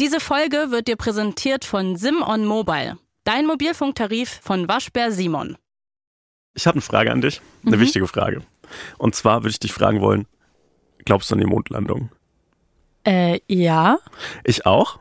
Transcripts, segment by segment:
Diese Folge wird dir präsentiert von Simon Mobile, dein Mobilfunktarif von Waschbär Simon. Ich habe eine Frage an dich, eine mhm. wichtige Frage. Und zwar würde ich dich fragen wollen, glaubst du an die Mondlandung? Äh, ja. Ich auch.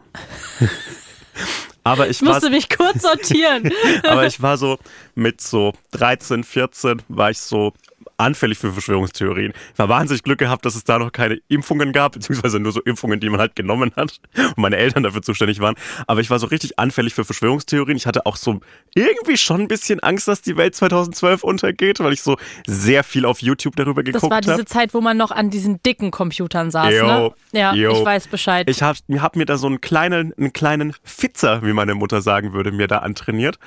Aber ich, ich musste mich kurz sortieren. aber ich war so mit so 13, 14 war ich so anfällig für Verschwörungstheorien. Ich war wahnsinnig Glück gehabt, dass es da noch keine Impfungen gab, beziehungsweise nur so Impfungen, die man halt genommen hat und meine Eltern dafür zuständig waren. Aber ich war so richtig anfällig für Verschwörungstheorien. Ich hatte auch so irgendwie schon ein bisschen Angst, dass die Welt 2012 untergeht, weil ich so sehr viel auf YouTube darüber geguckt habe. Das war diese hab. Zeit, wo man noch an diesen dicken Computern saß, yo, ne? Ja, yo. ich weiß Bescheid. Ich habe hab mir da so einen kleinen, einen kleinen Fitzer, wie meine Mutter sagen würde, mir da antrainiert.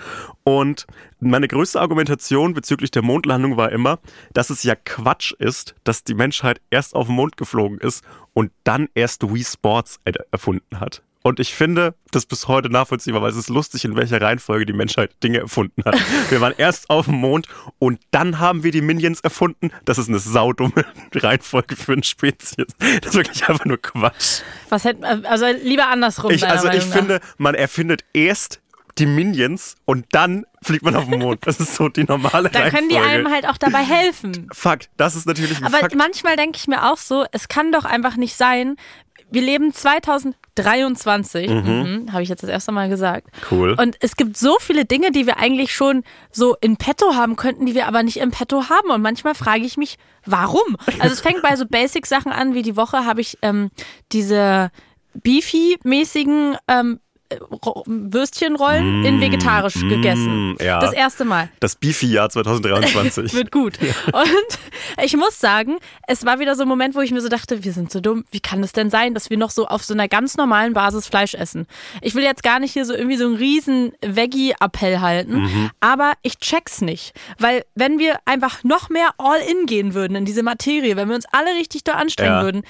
Und meine größte Argumentation bezüglich der Mondlandung war immer, dass es ja Quatsch ist, dass die Menschheit erst auf den Mond geflogen ist und dann erst Wii Sports erfunden hat. Und ich finde das bis heute nachvollziehbar, weil es ist lustig, in welcher Reihenfolge die Menschheit Dinge erfunden hat. Wir waren erst auf dem Mond und dann haben wir die Minions erfunden. Das ist eine saudumme Reihenfolge für eine Spezies. Das ist wirklich einfach nur Quatsch. Was hätte, also lieber andersrum. Ich, also ich finde, man erfindet erst die Minions und dann fliegt man auf den Mond. Das ist so die normale Da können die einem halt auch dabei helfen. Fakt, das ist natürlich ein Aber Fakt. manchmal denke ich mir auch so, es kann doch einfach nicht sein, wir leben 2023, mhm. mhm, habe ich jetzt das erste Mal gesagt. Cool. Und es gibt so viele Dinge, die wir eigentlich schon so in petto haben könnten, die wir aber nicht in petto haben. Und manchmal frage ich mich, warum? Also es fängt bei so Basic-Sachen an, wie die Woche habe ich ähm, diese Beefy-mäßigen ähm, Würstchenrollen in mm, vegetarisch mm, gegessen. Ja. Das erste Mal. Das Beefy-Jahr 2023. Wird gut. Ja. Und ich muss sagen, es war wieder so ein Moment, wo ich mir so dachte, wir sind so dumm. Wie kann es denn sein, dass wir noch so auf so einer ganz normalen Basis Fleisch essen? Ich will jetzt gar nicht hier so irgendwie so einen riesen Veggie-Appell halten, mhm. aber ich check's nicht. Weil wenn wir einfach noch mehr All-In gehen würden in diese Materie, wenn wir uns alle richtig da anstrengen ja. würden,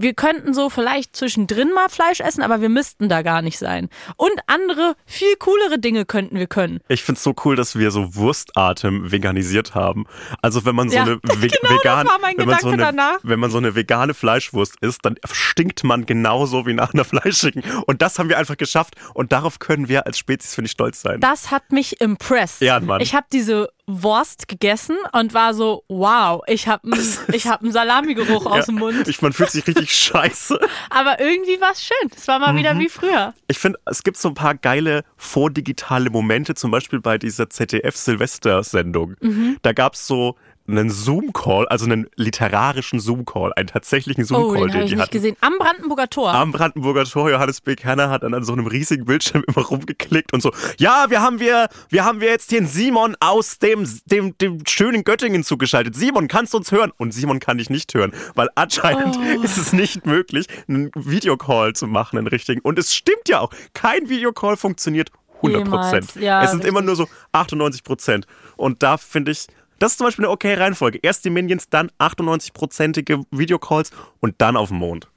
wir könnten so vielleicht zwischendrin mal Fleisch essen, aber wir müssten da gar nicht sein. Und andere, viel coolere Dinge könnten wir können. Ich finde es so cool, dass wir so Wurstatem veganisiert haben. Also wenn man so ja, eine ve genau vegan, wenn man so eine, danach. wenn man so eine vegane Fleischwurst isst, dann stinkt man genauso wie nach einer fleischigen. Und das haben wir einfach geschafft. Und darauf können wir als Spezies, finde ich, stolz sein. Das hat mich impressed. Ja, Mann. Ich habe diese Wurst gegessen und war so, wow, ich habe ich hab einen Salamigeruch ja, aus dem Mund. Ich, man fühlt sich richtig scheiße. Aber irgendwie war es schön. Es war mal mhm. wieder wie früher. Ich finde, es gibt so ein paar geile vordigitale Momente, zum Beispiel bei dieser ZDF-Silvester-Sendung. Mhm. Da gab es so einen Zoom-Call, also einen literarischen Zoom-Call, einen tatsächlichen Zoom-Call, oh, den, den ich die nicht gesehen. Am Brandenburger Tor. Am Brandenburger Tor. Johannes B. Kerner hat dann an so einem riesigen Bildschirm immer rumgeklickt und so. Ja, wir haben wir, wir haben wir jetzt den Simon aus dem, dem, dem schönen Göttingen zugeschaltet. Simon, kannst du uns hören? Und Simon kann dich nicht hören, weil anscheinend oh. ist es nicht möglich, einen Videocall zu machen, einen richtigen. Und es stimmt ja auch. Kein Videocall funktioniert 100 Prozent. Ja, es sind richtig. immer nur so 98 Prozent. Und da finde ich, das ist zum Beispiel eine okay Reihenfolge. Erst die Minions, dann 98-prozentige Videocalls und dann auf dem Mond.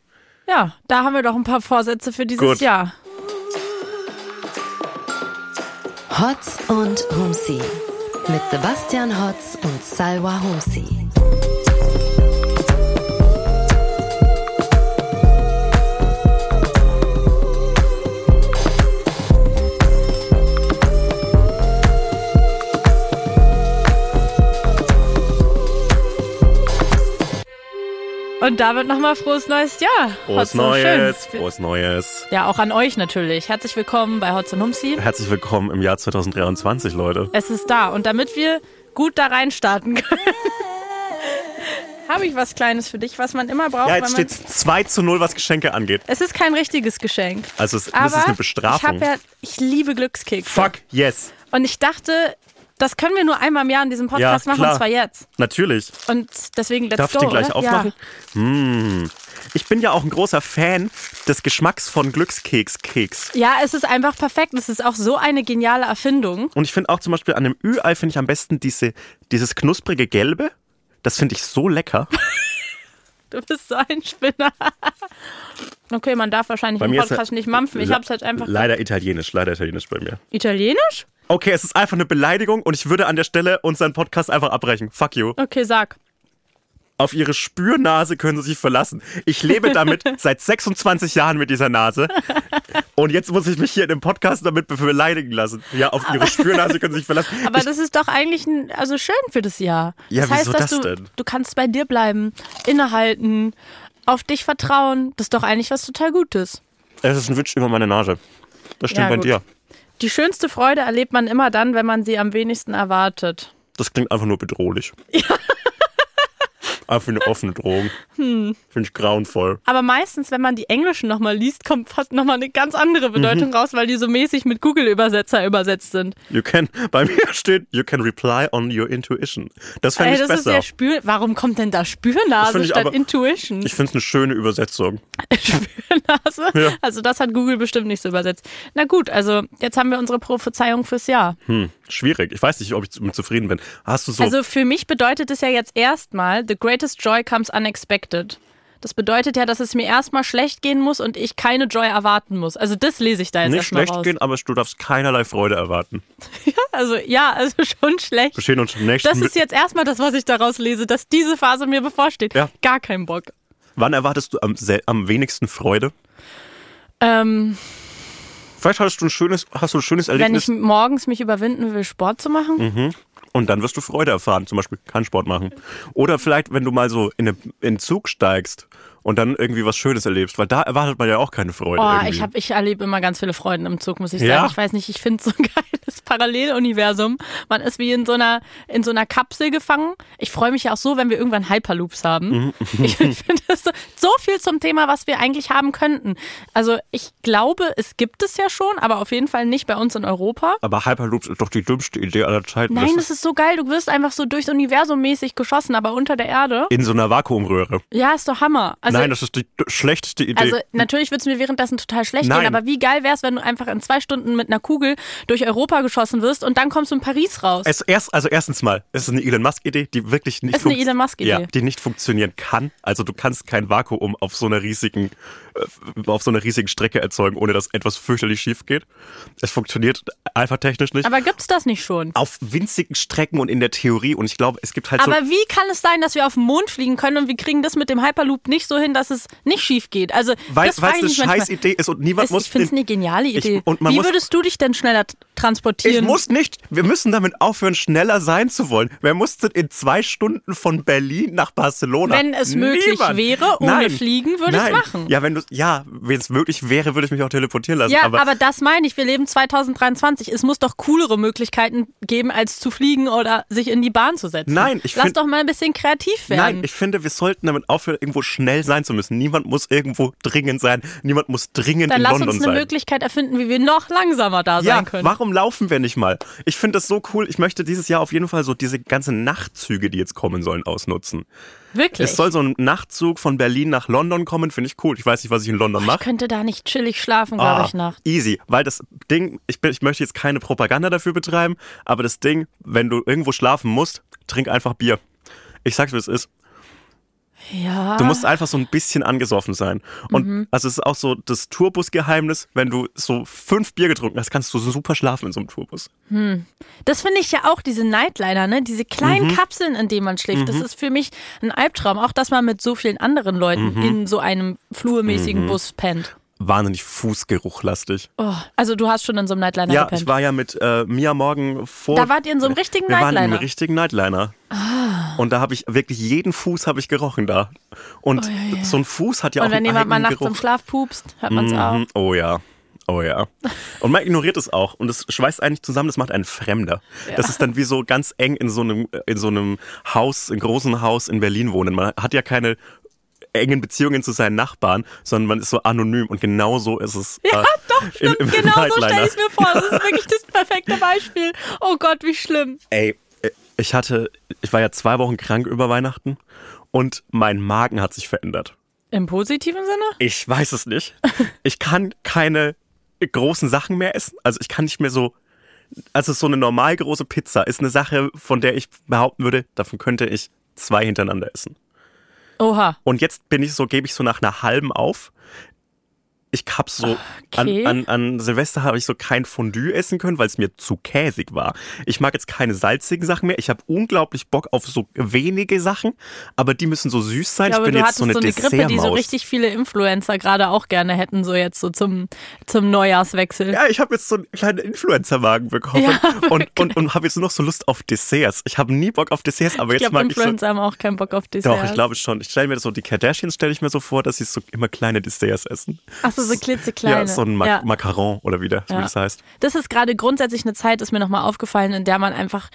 Ja, da haben wir doch ein paar Vorsätze für dieses Gut. Jahr. Hotz und Humsi mit Sebastian Hotz und Salwa Humsi. Und damit nochmal frohes neues Jahr. Frohes Neues, frohes Neues. Ja, auch an euch natürlich. Herzlich willkommen bei Hotz und Humsi. Herzlich willkommen im Jahr 2023, Leute. Es ist da. Und damit wir gut da rein starten können, habe ich was Kleines für dich, was man immer braucht. Ja, jetzt steht es 2 zu 0, was Geschenke angeht. Es ist kein richtiges Geschenk. Also es, das ist eine Bestrafung. Ich, ja, ich liebe Glückskekse. Fuck, yes. Und ich dachte, das können wir nur einmal im Jahr in diesem Podcast ja, machen, und zwar jetzt. Natürlich. Und deswegen let's Darf go, ich den gleich oder? aufmachen? Ja. Hm. Ich bin ja auch ein großer Fan des Geschmacks von Glückskekskeks. Ja, es ist einfach perfekt. Es ist auch so eine geniale Erfindung. Und ich finde auch zum Beispiel an dem Ü-Ei finde ich am besten diese, dieses knusprige Gelbe. Das finde ich so lecker. du bist so ein Spinner. okay, man darf wahrscheinlich im Podcast nicht mampfen. Ich hab's halt einfach. Leider italienisch, leider italienisch bei mir. Italienisch? Okay, es ist einfach eine Beleidigung und ich würde an der Stelle unseren Podcast einfach abbrechen. Fuck you. Okay, sag. Auf ihre Spürnase können sie sich verlassen. Ich lebe damit seit 26 Jahren mit dieser Nase. Und jetzt muss ich mich hier in dem Podcast damit beleidigen lassen. Ja, auf ihre Spürnase können sie sich verlassen. Aber ich, das ist doch eigentlich ein, also schön für das Jahr. Ja, das heißt, wieso dass das du, denn? du kannst bei dir bleiben, innehalten, auf dich vertrauen. Das ist doch eigentlich was total Gutes. es ist ein Witsch über meine Nase. Das stimmt Ja, bei gut. dir. Die schönste Freude erlebt man immer dann, wenn man sie am wenigsten erwartet. Das klingt einfach nur bedrohlich. Einfach eine offene Drohung. Hm. Finde ich grauenvoll. Aber meistens, wenn man die Englischen nochmal liest, kommt fast nochmal eine ganz andere Bedeutung Mhm. raus, weil die so mäßig mit Google-Übersetzer übersetzt sind. You can, bei mir steht, you can reply on your intuition. Das fände ich das ist besser. ja Spür. Warum kommt denn da Spürnase statt aber- Intuition? Ich finde es eine schöne Übersetzung. Spürnase? Ja. Also das hat Google bestimmt nicht so übersetzt. Na gut, also jetzt haben wir unsere Prophezeiung fürs Jahr. Hm, schwierig. Ich weiß nicht, ob ich damit zufrieden bin. Hast du so. Also für mich bedeutet es ja jetzt erstmal, the greatest joy comes unexpected. Das bedeutet ja, dass es mir erstmal schlecht gehen muss und ich keine Joy erwarten muss. Also das lese ich da jetzt nicht schlecht raus. gehen, aber du darfst keinerlei Freude erwarten. Also ja, also schon schlecht. Wir stehen uns nächsten. Das ist jetzt erstmal das, was ich daraus lese, dass diese Phase mir bevorsteht. Ja. Gar kein Bock. Wann erwartest du am, am wenigsten Freude? Ähm, Vielleicht hast du ein schönes, hast du ein schönes wenn Erlebnis ich morgens mich überwinden will, Sport zu machen. Mhm. und dann wirst du Freude erfahren. Zum Beispiel keinen Sport machen. Oder vielleicht, wenn du mal so in, eine, in den Zug steigst und dann irgendwie was Schönes erlebst, weil da erwartet man ja auch keine Freude. Oh, irgendwie. ich, hab, ich erlebe immer ganz viele Freuden im Zug, muss ich Ja? sagen. Ich weiß nicht, ich finde so ein geiles Paralleluniversum. Man ist wie in so einer, in so einer Kapsel gefangen. Ich freue mich ja auch so, wenn wir irgendwann Hyperloops haben. Mhm. Ich, finde das so, so viel zum Thema, was wir eigentlich haben könnten. Also ich glaube, es gibt es ja schon, aber auf jeden Fall nicht bei uns in Europa. aber Hyperloops ist doch die dümmste Idee aller Zeiten. Nein, das das ist so geil. Du wirst einfach so durchs Universum mäßig geschossen, aber unter der Erde. in so einer Vakuumröhre. Ja, ist doch Hammer. Also, Nein, das ist die schlechteste Idee. also natürlich wird es mir währenddessen total schlecht Nein. gehen, aber wie geil wäre es, wenn du einfach in zwei Stunden mit einer Kugel durch Europa geschossen wirst und dann kommst du in Paris raus. es erst, also erstens mal, es ist eine Elon Musk-Idee, die wirklich nicht Ist eine Elon Musk-Idee. Ja, die nicht funktionieren kann. Also du kannst kein Vakuum auf so einer riesigen, äh, auf so einer riesigen Strecke erzeugen, ohne dass etwas fürchterlich schief geht. Es funktioniert einfach technisch nicht. aber gibt's das nicht schon? auf winzigen Strecken und in der Theorie. Und ich glaube, es gibt halt so. Aber wie kann es sein, dass wir auf den Mond fliegen können und wir kriegen das mit dem Hyperloop nicht so hin, dass es nicht schief geht? Also Weil es eine ich scheiß Idee ist und niemand Es- muss. ich finde es eine geniale Ich- Idee. man Wie muss- würdest du dich denn schneller transportieren? Ich muss nicht. Wir müssen damit aufhören, schneller sein zu wollen. Wer muss denn in zwei Stunden von Berlin nach Barcelona? Wenn es möglich Niemand. wäre, ohne Nein. Fliegen, würde ich's Nein. machen. Ja, wenn du, ja, wenn es möglich wäre, würde ich mich auch teleportieren lassen. Ja, aber, aber, das meine ich. Wir leben 2023. Es muss doch coolere Möglichkeiten geben, als zu fliegen oder sich in die Bahn zu setzen. Nein, ich Lass find- doch mal ein bisschen kreativ werden. Nein, ich finde, wir sollten damit aufhören, irgendwo schnell sein zu müssen. Niemand muss irgendwo dringend sein. Niemand muss dringend Dann in lass London uns eine sein. Möglichkeit erfinden, wie wir noch langsamer da Ja, sein können. warum laufen wir nicht mal? Ich finde das so cool. Ich möchte dieses Jahr auf jeden Fall so diese ganzen Nachtzüge, die jetzt kommen sollen, ausnutzen. Wirklich. Es soll so ein Nachtzug von Berlin nach London kommen, finde ich cool. Ich weiß nicht, was ich in London ich mache. könnte da nicht chillig schlafen, glaube Ah, ich, nach. Easy, weil das Ding, ich, bin, ich möchte jetzt keine Propaganda dafür betreiben, aber das Ding, wenn du irgendwo schlafen musst, trink einfach Bier. Ich sag's, wie es ist. Ja. Du musst einfach so ein bisschen angesoffen sein. Und Mhm. also es ist auch so das Tourbus-Geheimnis, wenn du so fünf Bier getrunken hast, kannst du so super schlafen in so einem Tourbus. Das finde ich ja auch, diese Nightliner, ne? Diese kleinen Mhm. Kapseln, in denen man schläft. Das ist für mich ein Albtraum. Auch, dass man mit so vielen anderen Leuten Mhm. in so einem flurmäßigen Bus pennt. Wahnsinnig Fußgeruchlastig. Oh, also du hast schon in so einem Nightliner Ja, gepennt. ich war ja mit äh, Mia morgen vor. da wart ihr in so einem richtigen wir waren Nightliner. Ah. im richtigen Nightliner. Und da habe ich wirklich jeden Fuß habe ich gerochen da. Und so ein Fuß hat ja Und auch wenn einen jemand mal eigenen nachts im. Schlaf pupst, hört man es auch. Mhm. Oh ja. Oh ja. Und man ignoriert es auch. Und es schweißt eigentlich zusammen, das macht einen Fremder. Das ist dann wie so ganz eng in so einem, in so einem Haus, in großen Haus in Berlin wohnen. Man hat ja keine engen Beziehungen zu seinen Nachbarn, sondern man ist so anonym und genau so ist es. Ja, äh, doch, im- stimmt. im genau so Nightliner. stelle ich es mir vor. Das ist wirklich das perfekte Beispiel. Oh Gott, wie schlimm. Ey, ich hatte, ich war ja zwei Wochen krank über Weihnachten und mein Magen hat sich verändert. Im positiven Sinne? Ich weiß es nicht. Ich kann keine großen Sachen mehr essen. Also ich kann nicht mehr so. Also so eine normal große Pizza ist eine Sache, von der ich behaupten würde, davon könnte ich zwei hintereinander essen. Oha. Und jetzt bin ich so, gebe ich so nach einer halben auf. Ich hab so, Okay. an, an, an Silvester habe ich so kein Fondue essen können, weil es mir zu käsig war. Ich mag jetzt keine salzigen Sachen mehr. Ich habe unglaublich Bock auf so wenige Sachen, aber die müssen so süß sein. Ich glaube, bin du jetzt hattest so eine, Grippe, die so richtig viele Influencer gerade auch gerne hätten, so jetzt so zum, zum Neujahrswechsel. Ja, ich habe jetzt so einen kleinen Influencer-Wagen bekommen Ja, und, und, und habe jetzt nur noch so Lust auf Desserts. Ich habe nie Bock auf Desserts, aber ich jetzt glaube, mag ich so. Influencer haben auch keinen Bock auf Dessert. Doch, ich glaube schon. Ich stelle mir das so, die Kardashians stelle ich mir so vor, dass sie so immer kleine Desserts essen. Achso, so klitzekleine. Ja, so ein Ma Ja. Macaron oder wie, das- wie Ja. das heißt. Das ist gerade grundsätzlich eine Zeit, ist mir nochmal aufgefallen, in der man einfach.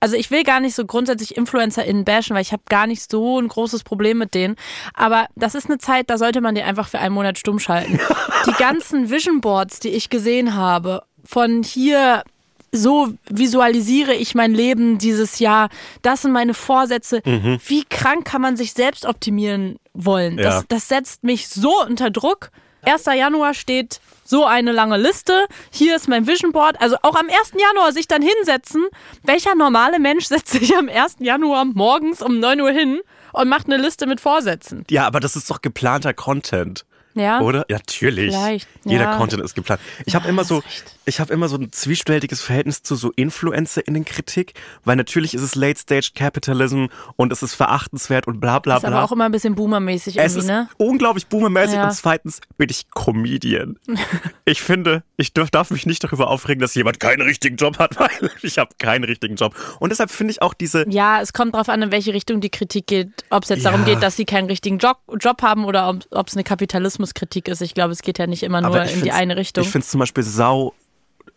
Also ich will gar nicht so grundsätzlich InfluencerInnen bashen, weil ich habe gar nicht so ein großes Problem mit denen. Aber das ist eine Zeit, da sollte man die einfach für einen Monat stumm schalten. die ganzen Vision Boards, die ich gesehen habe, von hier so visualisiere ich mein Leben dieses Jahr. Das sind meine Vorsätze. Wie krank kann man sich selbst optimieren wollen? Ja. Das, das setzt mich so unter Druck. 1. Januar steht so eine lange Liste. Hier ist mein Vision Board. Also auch am 1. Januar sich dann hinsetzen. Welcher normale Mensch setzt sich am 1. Januar morgens um 9 Uhr hin und macht eine Liste mit Vorsätzen? Ja, aber das ist doch geplanter Content. Ja. Oder? Ja, natürlich. Vielleicht, Jeder ja. Content ist geplant. Ich habe immer so, ich habe immer so ein zwiespältiges Verhältnis zu so InfluencerInnen-Kritik, weil natürlich ist es Late Stage Capitalism und es ist verachtenswert und bla bla Ist aber bla. auch immer ein bisschen boomermäßig es irgendwie, ist ne? unglaublich boomermäßig Ja. und zweitens bin ich Comedian. ich finde, ich dürf, darf mich nicht darüber aufregen, dass jemand keinen richtigen Job hat, weil ich habe keinen richtigen Job. Und deshalb finde ich auch diese, Ja, es kommt drauf an, in welche Richtung die Kritik geht. Ob es jetzt darum Ja. geht, dass sie keinen richtigen Job, Job haben oder ob es eine Kapitalismuskritik ist. Ich glaube, es geht ja nicht immer nur in die eine Richtung. Ich finde es zum Beispiel sau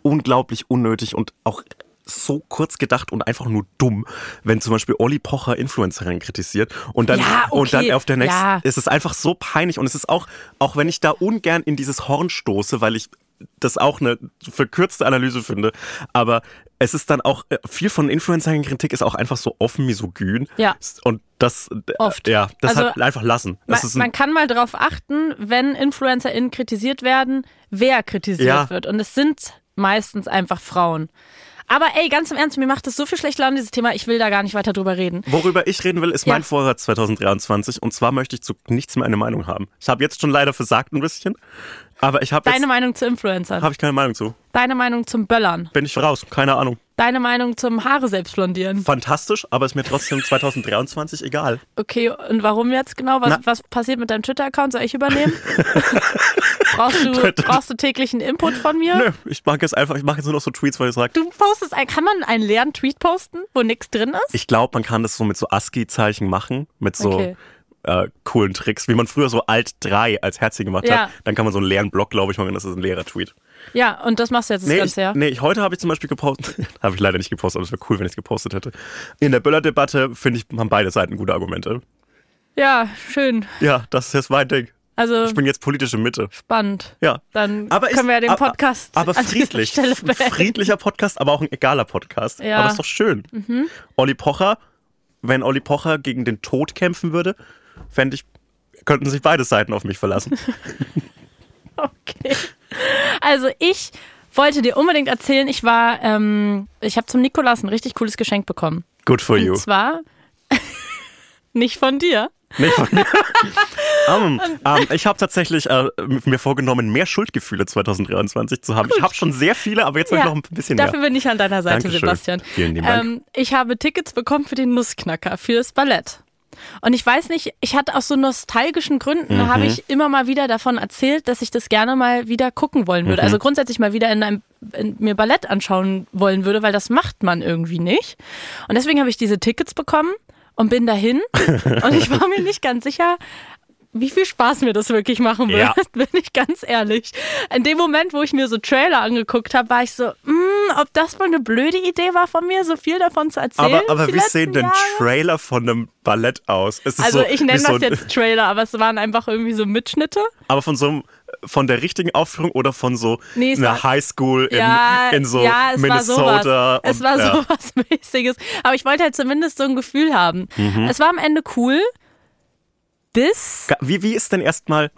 unglaublich unnötig und auch so kurz gedacht und einfach nur dumm, wenn zum Beispiel Olli Pocher Influencerinnen kritisiert und dann Ja, und dann okay, auf der nächsten, ja. es ist einfach so peinlich und es ist auch, auch wenn ich da ungern in dieses Horn stoße, weil ich das auch eine verkürzte Analyse finde, aber es ist dann auch, äh, viel von Influencerin-Kritik ist auch einfach so offen misogyn. Ja. Und das, äh, Oft. ja, deshalb Also, einfach lassen. Das Man, ein, man kann mal drauf achten, wenn InfluencerInnen kritisiert werden, wer kritisiert Ja. wird. Und es sind meistens einfach Frauen. Aber ey, ganz im Ernst, mir macht das so viel schlecht Laune, dieses Thema. Ich will da gar nicht weiter drüber reden. Worüber ich reden will, ist Ja. mein Vorsatz 2023. Und zwar möchte ich zu nichts mehr eine Meinung haben. Ich habe jetzt schon leider versagt ein bisschen. Aber ich habe Deine Meinung zu Influencern. habe ich keine Meinung zu. Deine Meinung zum Böllern. Bin ich raus, keine Ahnung. Deine Meinung zum Haare selbst blondieren. Fantastisch, aber ist mir trotzdem 2023 egal. Okay, und warum jetzt genau? Was, Na- was passiert mit deinem Twitter-Account? Soll ich übernehmen? brauchst, du, brauchst du täglichen Input von mir? Nö, ich mache jetzt einfach, ich mache jetzt nur noch so Tweets, weil ich sage, Du postest, ein, kann man einen leeren Tweet posten, wo nichts drin ist? ich glaube, man kann das so mit so ASCII-Zeichen machen, mit so Okay. Äh, coolen Tricks, wie man früher so Alt 3 als Herzchen gemacht Ja. hat. Dann kann man so einen leeren Block, glaube ich, machen, das ist ein leerer Tweet. Ja, und das machst du jetzt das Nee, ganze nee ich, heute habe ich zum Beispiel gepostet, habe ich leider nicht gepostet, aber es wäre cool, wenn ich es gepostet hätte. In der Böller-Debatte, finde ich, haben beide Seiten gute Argumente. Ja, schön. Ja, das ist jetzt mein Ding. Also Ich bin jetzt politische Mitte. spannend. Ja. Dann Aber können ich- wir ja den aber- Podcast Aber dieser friedlich. Friedlicher Podcast, aber auch ein egaler Podcast. Ja. Mhm. Aber ist doch schön. Olli Pocher, wenn Olli Pocher gegen den Tod kämpfen würde, fände ich, könnten sich beide Seiten auf mich verlassen. Okay. Also ich wollte dir unbedingt erzählen, ich war, ähm, ich habe zum Nikolaus ein richtig cooles Geschenk bekommen. Good for you. Und zwar nicht von dir. Nicht von mir. um, um, ich habe tatsächlich äh, mir vorgenommen, mehr Schuldgefühle 2023 zu haben. Ich habe schon sehr viele, aber jetzt habe ich noch ein bisschen Dafür mehr. bin ich an deiner Seite, Dankeschön. Sebastian. Vielen lieben Dank. Ähm, ich habe Tickets bekommen für den Nussknacker, für das Ballett. Und ich weiß nicht, ich hatte aus so nostalgischen Gründen, Mhm. habe ich immer mal wieder davon erzählt, dass ich das gerne mal wieder gucken wollen Mhm. würde. Also grundsätzlich mal wieder in einem, in, mir Ballett anschauen wollen würde, weil das macht man irgendwie nicht. Und deswegen habe ich diese Tickets bekommen und bin dahin. und ich war mir nicht ganz sicher, wie viel Spaß mir das wirklich machen wird, Ja. bin ich ganz ehrlich. In dem Moment, wo ich mir so Trailer angeguckt habe, war ich so, "Mm, ob das wohl eine blöde Idee war von mir, so viel davon zu erzählen. Aber, aber wie sehen denn Jahre? Trailer von einem Ballett aus? Es ist Also so, ich nenne so das ein- jetzt Trailer, aber es waren einfach irgendwie so Mitschnitte. Aber von so einem, von der richtigen Aufführung oder von so Nee, es einer Highschool in, ja, in so ja, es Minnesota? War sowas. Es und- war ja. sowas mäßiges. Aber ich wollte halt zumindest so ein Gefühl haben. Mhm. Es war am Ende cool. Bis Wie, wie ist denn erstmal,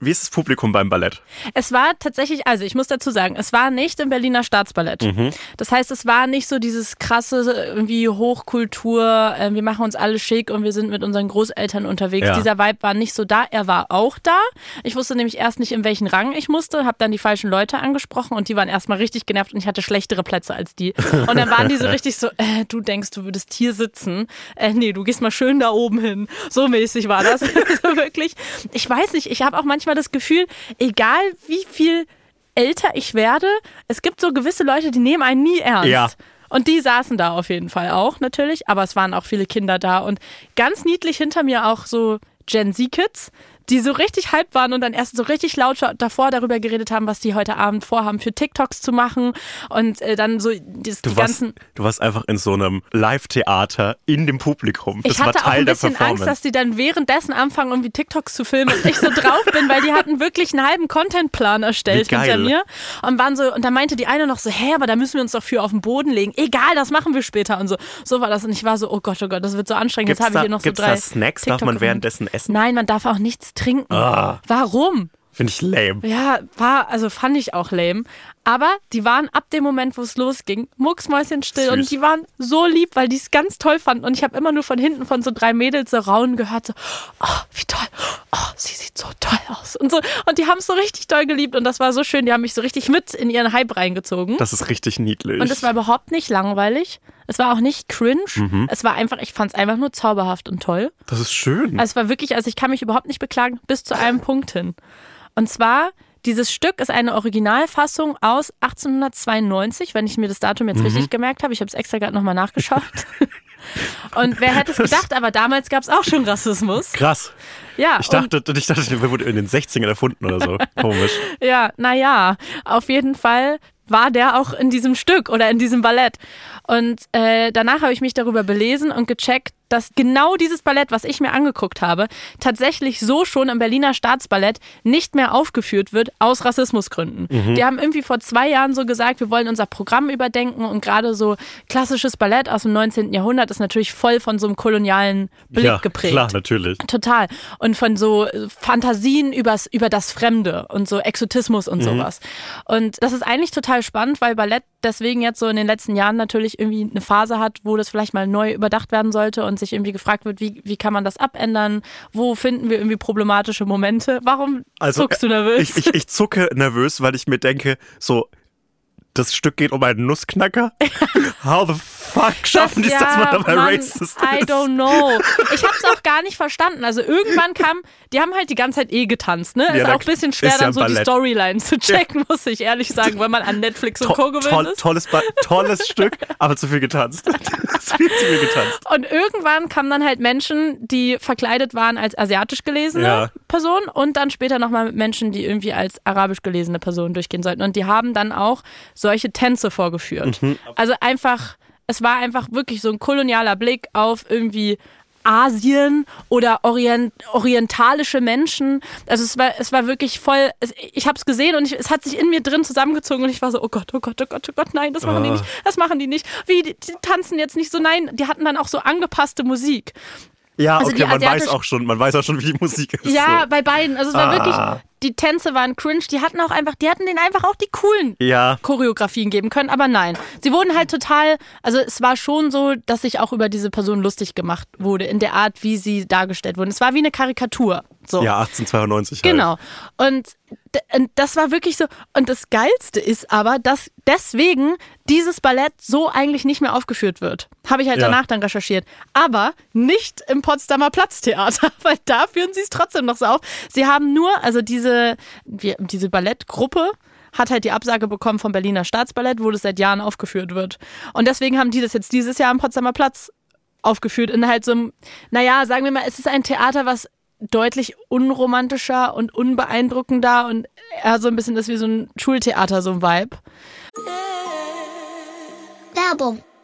Wie ist das Publikum beim Ballett? Es war tatsächlich, also ich muss dazu sagen, es war nicht im Berliner Staatsballett. Mhm. Das heißt, es war nicht so dieses krasse irgendwie Hochkultur, äh, wir machen uns alle schick und wir sind mit unseren Großeltern unterwegs. Ja. Dieser Vibe war nicht so da. Er war auch da. Ich wusste nämlich erst nicht, in welchen Rang ich musste, habe dann die falschen Leute angesprochen und die waren erstmal richtig genervt und ich hatte schlechtere Plätze als die. Und dann waren die so richtig so, äh, du denkst, du würdest hier sitzen. Äh, nee, du gehst mal schön da oben hin. So mäßig war das. also wirklich, ich weiß nicht, ich habe auch manchmal das Gefühl, egal wie viel älter ich werde, es gibt so gewisse Leute, die nehmen einen nie ernst. Ja. Und die saßen da auf jeden Fall auch natürlich, aber es waren auch viele Kinder da und ganz niedlich hinter mir auch so Gen Z-Kids, die so richtig hype waren und dann erst so richtig laut davor darüber geredet haben, was die heute Abend vorhaben, für TikToks zu machen und äh, dann so das, die warst, ganzen. du warst einfach in so einem Live-Theater in dem Publikum. Das Ich war hatte auch Teil ein der bisschen. Angst, dass die dann währenddessen anfangen, irgendwie TikToks zu filmen und ich so drauf bin, weil die hatten wirklich einen halben Contentplan erstellt hinter mir und waren so, und da meinte die eine noch so, hä, aber da müssen wir uns doch für auf den Boden legen. Egal, das machen wir später und so. So war das und ich war so, oh Gott, oh Gott, das wird so anstrengend. Gibt's Jetzt habe ich hier noch so drei da Snacks? Darf man währenddessen essen? Nein, man darf auch nichts trinken. Ah. Warum? Finde ich lame. Ja, war, also fand ich auch lame. Aber die waren ab dem Moment, wo es losging, mucksmäuschenstill und die waren so lieb, weil die es ganz toll fanden. Und ich habe immer nur von hinten von so drei Mädels so raunen gehört, so, oh, wie toll, oh, sie sieht so toll aus. Und so, und die haben es so richtig toll geliebt und das war so schön. Die haben mich so richtig mit in ihren Hype reingezogen. Das ist richtig niedlich. Und es war überhaupt nicht langweilig. Es war auch nicht cringe. Mhm. Es war einfach, ich fand es einfach nur zauberhaft und toll. das ist schön. Also es war wirklich, also ich kann mich überhaupt nicht beklagen, bis zu einem Punkt hin. Und zwar, dieses Stück ist eine Originalfassung aus 1892, wenn ich mir das Datum jetzt richtig gemerkt habe. Ich habe es extra gerade nochmal nachgeschaut. Und wer hätte es gedacht, aber damals gab es auch schon Rassismus. Krass. Ja, Ich dachte, ich dachte, der wurde in den 60ern erfunden oder so. Komisch. ja, naja, auf jeden Fall war der auch in diesem Stück oder in diesem Ballett. Und äh, danach habe ich mich darüber belesen und gecheckt, dass genau dieses Ballett, was ich mir angeguckt habe, tatsächlich so schon im Berliner Staatsballett nicht mehr aufgeführt wird, aus Rassismusgründen. Die haben irgendwie vor zwei Jahren so gesagt, wir wollen unser Programm überdenken und gerade so klassisches Ballett aus dem 19. Jahrhundert ist natürlich voll von so einem kolonialen Blick ja, geprägt. klar, natürlich. Total. Und von so äh, Fantasien übers, über das Fremde und so Exotismus und sowas. Und das ist eigentlich total spannend, weil Ballett deswegen jetzt so in den letzten Jahren natürlich irgendwie eine Phase hat, wo das vielleicht mal neu überdacht werden sollte und sich irgendwie gefragt wird, wie, wie kann man das abändern? Wo finden wir irgendwie problematische Momente? Warum zuckst du nervös? Also, Ich, ich, ich zucke nervös, weil ich mir denke, so, das Stück geht um einen Nussknacker. How the fuck schaffen die es, dass man dabei Mann, racist ist? I don't know. Ich hab's auch gar nicht verstanden. Also irgendwann kam, die haben halt die ganze Zeit eh getanzt, ne? Ja, ist auch ein bisschen schwer, ist ja dann so ein die Ballett. Storyline zu checken, muss ich ehrlich sagen, weil man an Netflix und To Co. gewöhnt toll, ist. tolles, Ba- tolles Stück, aber zu viel getanzt. zu viel, zu viel getanzt. Und irgendwann kamen dann halt Menschen, die verkleidet waren als asiatisch gelesene Ja. Person und dann später nochmal mit Menschen, die irgendwie als arabisch gelesene Person durchgehen sollten. Und die haben dann auch solche Tänze vorgeführt. Mhm. Also einfach, es war einfach wirklich so ein kolonialer Blick auf irgendwie Asien oder Orient, orientalische Menschen. Also es war, es war wirklich voll, es, ich habe es gesehen und ich, es hat sich in mir drin zusammengezogen und ich war so, oh Gott, oh Gott, oh Gott, oh Gott, nein, das machen die Ah. nicht, das machen die nicht. Wie, die, die tanzen jetzt nicht so, nein, die hatten dann auch so angepasste Musik. Ja, Also okay, man weiß auch schon, man weiß auch schon, wie die Musik ist. Ja, so. bei beiden. Also es war Ah. wirklich, die Tänze waren cringe, die hatten auch einfach, die hatten denen einfach auch die coolen Ja, Choreografien geben können, aber nein. Sie wurden halt total, also es war schon so, dass sich auch über diese Person lustig gemacht wurde, in der Art, wie sie dargestellt wurden. Es war wie eine Karikatur. So. ja, 1892 halt. Genau. Und, und das war wirklich so. Und das Geilste ist aber, dass deswegen dieses Ballett so eigentlich nicht mehr aufgeführt wird. Habe ich halt Ja. danach dann recherchiert. Aber nicht im Potsdamer Platztheater, weil da führen sie es trotzdem noch so auf. Sie haben nur, also diese, diese Ballettgruppe hat halt die Absage bekommen vom Berliner Staatsballett, wo das seit Jahren aufgeführt wird. Und deswegen haben die das jetzt dieses Jahr am Potsdamer Platz aufgeführt in halt so einem, naja, sagen wir mal, es ist ein Theater, was deutlich unromantischer und unbeeindruckender und eher so ein bisschen ist wie so ein Schultheater, so ein Vibe. Werbung.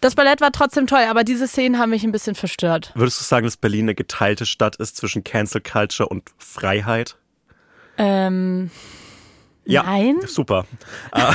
Das Ballett war trotzdem toll, aber diese Szenen haben mich ein bisschen verstört. Würdest du sagen, dass Berlin eine geteilte Stadt ist zwischen Cancel Culture und Freiheit? Ähm, Ja, Nein. super. Äh,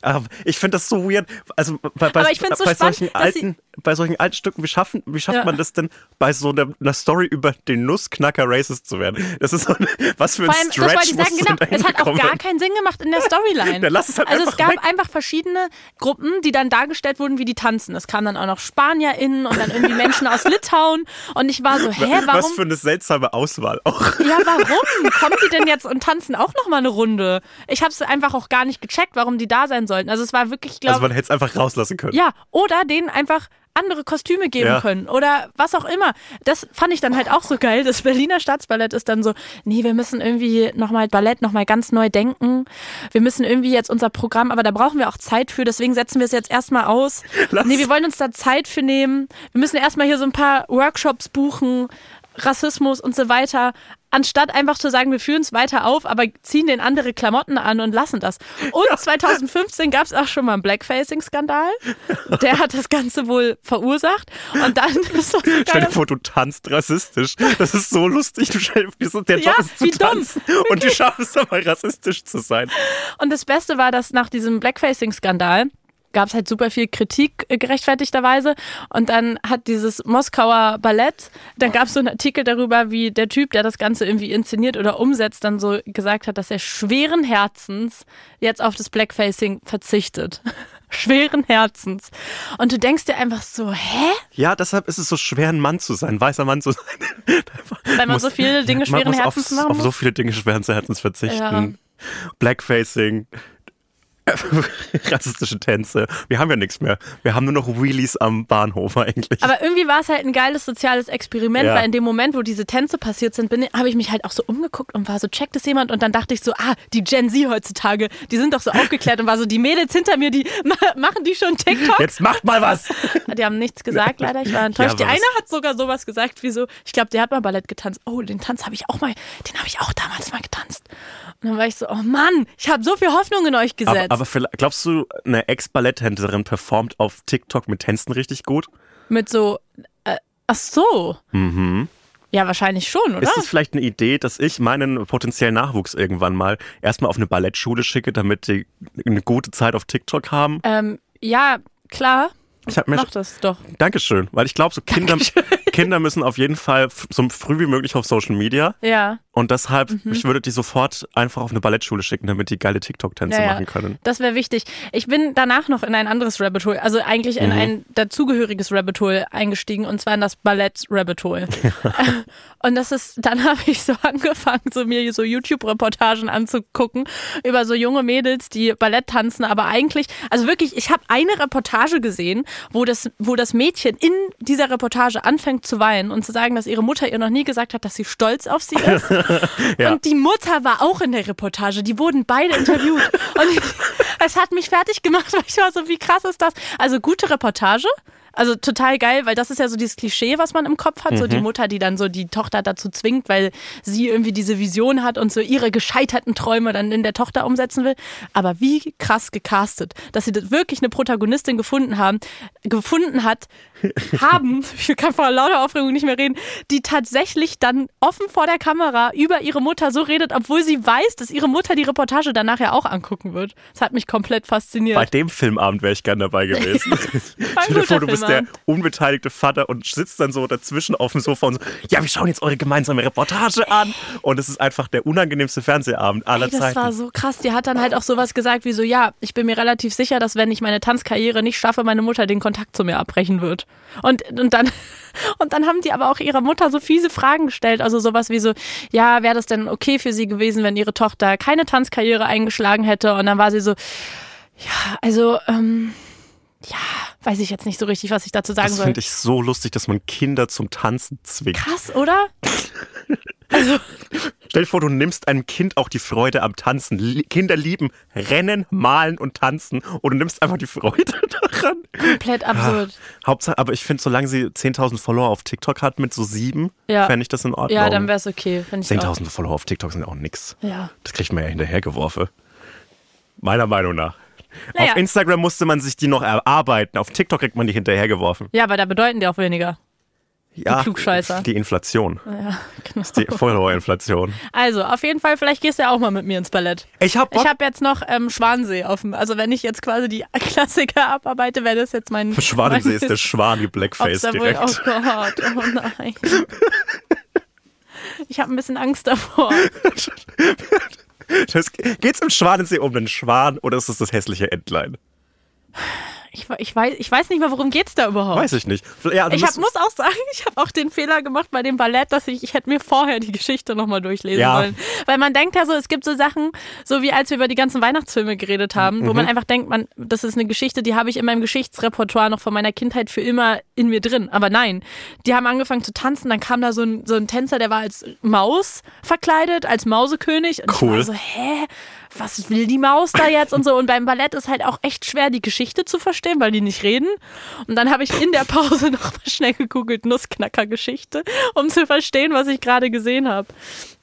aber ich finde das so weird. Also bei, bei, Aber ich find's so bei spannend, solchen dass sie- alten, bei solchen alten Stücken, wie schaffen, wie schafft Ja. man das denn, bei so einer, einer Story über den Nussknacker racist zu werden? Das ist so ein, was für ein Vor allem, das Stretch wollte ich sagen, genau. Es hat auch gar keinen Sinn gemacht in der Storyline. Dann lass es halt also es gab weg. einfach verschiedene Gruppen, die dann dargestellt wurden, wie die tanzen. Es kamen dann auch noch SpanierInnen und dann irgendwie Menschen aus Litauen. Und ich war so, hä, Was warum? für eine seltsame Auswahl auch. Ja, warum? Kommen die denn jetzt und tanzen auch noch mal eine Runde? Ich habe es einfach auch gar nicht gecheckt, warum die da sein sollten. Also es war wirklich, ich Also glaube, man hätte es einfach rauslassen können. ja, oder denen einfach andere Kostüme geben Ja. können oder was auch immer. Das fand ich dann halt auch so geil. Das Berliner Staatsballett ist dann so, nee, wir müssen irgendwie nochmal Ballett nochmal ganz neu denken. Wir müssen irgendwie jetzt unser Programm, aber da brauchen wir auch Zeit für, deswegen setzen wir es jetzt erstmal aus. Lass- Nee, wir wollen uns da Zeit für nehmen. Wir müssen erstmal hier so ein paar Workshops buchen, Rassismus und so weiter. Anstatt einfach zu sagen, wir führen es weiter auf, aber ziehen den andere Klamotten an und lassen das. Und 2015 gab es auch schon mal einen Blackfacing-Skandal. Der hat das Ganze wohl verursacht. Und dann ist das so Stell dir vor, du tanzt rassistisch. Das ist so lustig. Du stell, der Job Ja, ist zu wie dumm. tanzen. Und die schaffen es dabei, rassistisch zu sein. Und das Beste war, dass nach diesem Blackfacing-Skandal gab es halt super viel Kritik äh, gerechtfertigterweise und dann hat dieses Moskauer Ballett, dann gab es so einen Artikel darüber, wie der Typ, der das Ganze irgendwie inszeniert oder umsetzt, dann so gesagt hat, dass er schweren Herzens jetzt auf das Blackfacing verzichtet. schweren Herzens. Und du denkst dir einfach so, hä? Ja, deshalb ist es so schwer, ein Mann zu sein, ein weißer Mann zu sein. Weil man Muss- so viele Dinge schweren Herzens auf, machen auf muss. so viele Dinge schweren Herzens verzichten. Ja. Blackfacing. Rassistische Tänze. Wir haben ja nichts mehr. Wir haben nur noch Wheelies am Bahnhof eigentlich. Aber irgendwie war es halt ein geiles soziales Experiment, Ja. weil in dem Moment, wo diese Tänze passiert sind, bin- habe ich mich halt auch so umgeguckt und war so, checkt es jemand? Und dann dachte ich so, ah, die Gen Z heutzutage, die sind doch so aufgeklärt und war so, die Mädels hinter mir, die ma- machen die schon TikTok? Jetzt macht mal was! Die haben nichts gesagt, leider. Ich war enttäuscht. Ja, die aber eine hat sogar sowas gesagt, wie so, ich glaube, der hat mal Ballett getanzt. Oh, den Tanz habe ich auch mal, den habe ich auch damals mal getanzt. Und dann war ich so, oh Mann, ich habe so viel Hoffnung in euch Aber, gesetzt. Aber glaubst du, eine Ex-Balletttänzerin performt auf TikTok mit Tänzen richtig gut? Mit so, äh, ach so. Ja, wahrscheinlich schon, oder? Ist es vielleicht eine Idee, dass ich meinen potenziellen Nachwuchs irgendwann mal erstmal auf eine Ballettschule schicke, damit die eine gute Zeit auf TikTok haben? ähm, ja, klar. Ich mir Mach das doch. Dankeschön, weil ich glaube, so Kinder, Kinder müssen auf jeden Fall so früh wie möglich auf Social Media. Ja. Und deshalb, Mhm. ich würde die sofort einfach auf eine Ballettschule schicken, damit die geile TikTok-Tänze Ja, ja. machen können. Das wäre wichtig. Ich bin danach noch in ein anderes Rabbit Hole, also eigentlich Mhm. in ein dazugehöriges Rabbit Hole eingestiegen und zwar in das Ballett Rabbit Hole. und das ist, dann habe ich so angefangen, so mir so YouTube-Reportagen anzugucken über so junge Mädels, die Ballett tanzen, aber eigentlich, also wirklich, ich habe eine Reportage gesehen, wo das, wo das Mädchen in dieser Reportage anfängt zu weinen und zu sagen, dass ihre Mutter ihr noch nie gesagt hat, dass sie stolz auf sie ist. Ja. Und die Mutter war auch in der Reportage. Die wurden beide interviewt. Und ich, es hat mich fertig gemacht, weil ich war so, wie krass ist das? Also gute Reportage. Also total geil, weil das ist ja so dieses Klischee, was man im Kopf hat. So Mhm. die Mutter, die dann so die Tochter dazu zwingt, weil sie irgendwie diese Vision hat und so ihre gescheiterten Träume dann in der Tochter umsetzen will. Aber wie krass gecastet, dass sie das wirklich eine Protagonistin gefunden haben, gefunden hat, haben, ich kann vor lauter Aufregung nicht mehr reden, die tatsächlich dann offen vor der Kamera über ihre Mutter so redet, obwohl sie weiß, dass ihre Mutter die Reportage danach ja auch angucken wird. Das hat mich komplett fasziniert. Bei dem Filmabend wäre ich gern dabei gewesen. Vor, du bist der unbeteiligte Vater und sitzt dann so dazwischen auf dem Sofa und so, ja, wir schauen jetzt eure gemeinsame Reportage an. Und es ist einfach der unangenehmste Fernsehabend aller Ey, das Zeiten. war so krass. Die hat dann halt auch sowas gesagt wie so, ja, ich bin mir relativ sicher, dass wenn ich meine Tanzkarriere nicht schaffe, meine Mutter den Kontakt zu mir abbrechen wird. Und, und dann, und dann haben die aber auch ihrer Mutter so fiese Fragen gestellt. Also sowas wie so, ja, wäre das denn okay für sie gewesen, wenn ihre Tochter keine Tanzkarriere eingeschlagen hätte? Und dann war sie so, ja, also, ähm, ja, weiß ich jetzt nicht so richtig, was ich dazu sagen das soll. finde ich so lustig, dass man Kinder zum Tanzen zwingt. Krass, oder? Stell dir vor, du nimmst einem Kind auch die Freude am Tanzen. Kinder lieben Rennen, Malen und Tanzen und du nimmst einfach die Freude daran. Komplett absurd. Hauptsache, aber ich finde, solange sie 10.000 Follower auf TikTok hat mit so sieben, Ja. fände ich das in Ordnung. Ja, dann wäre es okay. Find ich auch. 10.000 Follower auf TikTok sind auch nix. Ja. Das kriegt man ja hinterhergeworfen. Meiner Meinung nach. Naja. Auf Instagram musste man sich die noch erarbeiten. Auf TikTok kriegt man die hinterhergeworfen. Ja, aber da bedeuten die auch weniger. Ja, Klugscheißer. die Inflation. Ja, genau. Die Follower-Inflation. Also, auf jeden Fall, vielleicht gehst du ja auch mal mit mir ins Ballett. Ich hab Bock. Ich habe jetzt noch ähm, Schwansee offen. Also, wenn ich jetzt quasi die Klassiker abarbeite, wäre das jetzt mein. Schwanensee ist der mein- Schwan, die Blackface da wohl, direkt. oh Gott, oh nein. Ich habe ein bisschen Angst davor. Das, geht's im Schwanensee um den Schwan oder ist es das hässliche Entlein? Ich, ich, weiß, ich weiß nicht mal, worum geht's da überhaupt. Weiß ich nicht. Ja, Ich hab, muss auch sagen, ich habe auch den Fehler gemacht bei dem Ballett, dass ich, ich hätte mir vorher die Geschichte nochmal durchlesen Ja. sollen. Weil man denkt ja so, es gibt so Sachen, so wie als wir über die ganzen Weihnachtsfilme geredet haben, wo man Mhm. einfach denkt, man, das ist eine Geschichte, die habe ich in meinem Geschichtsrepertoire noch von meiner Kindheit für immer in mir drin. Aber nein, die haben angefangen zu tanzen, dann kam da so ein, so ein Tänzer, der war als Maus verkleidet, als Mausekönig. Und Cool. ich war so, hä? Was will die Maus da jetzt und so? Und beim Ballett ist halt auch echt schwer, die Geschichte zu verstehen, weil die nicht reden. Und dann habe ich in der Pause noch mal schnell gegoogelt, Nussknacker-Geschichte, um zu verstehen, was ich gerade gesehen habe.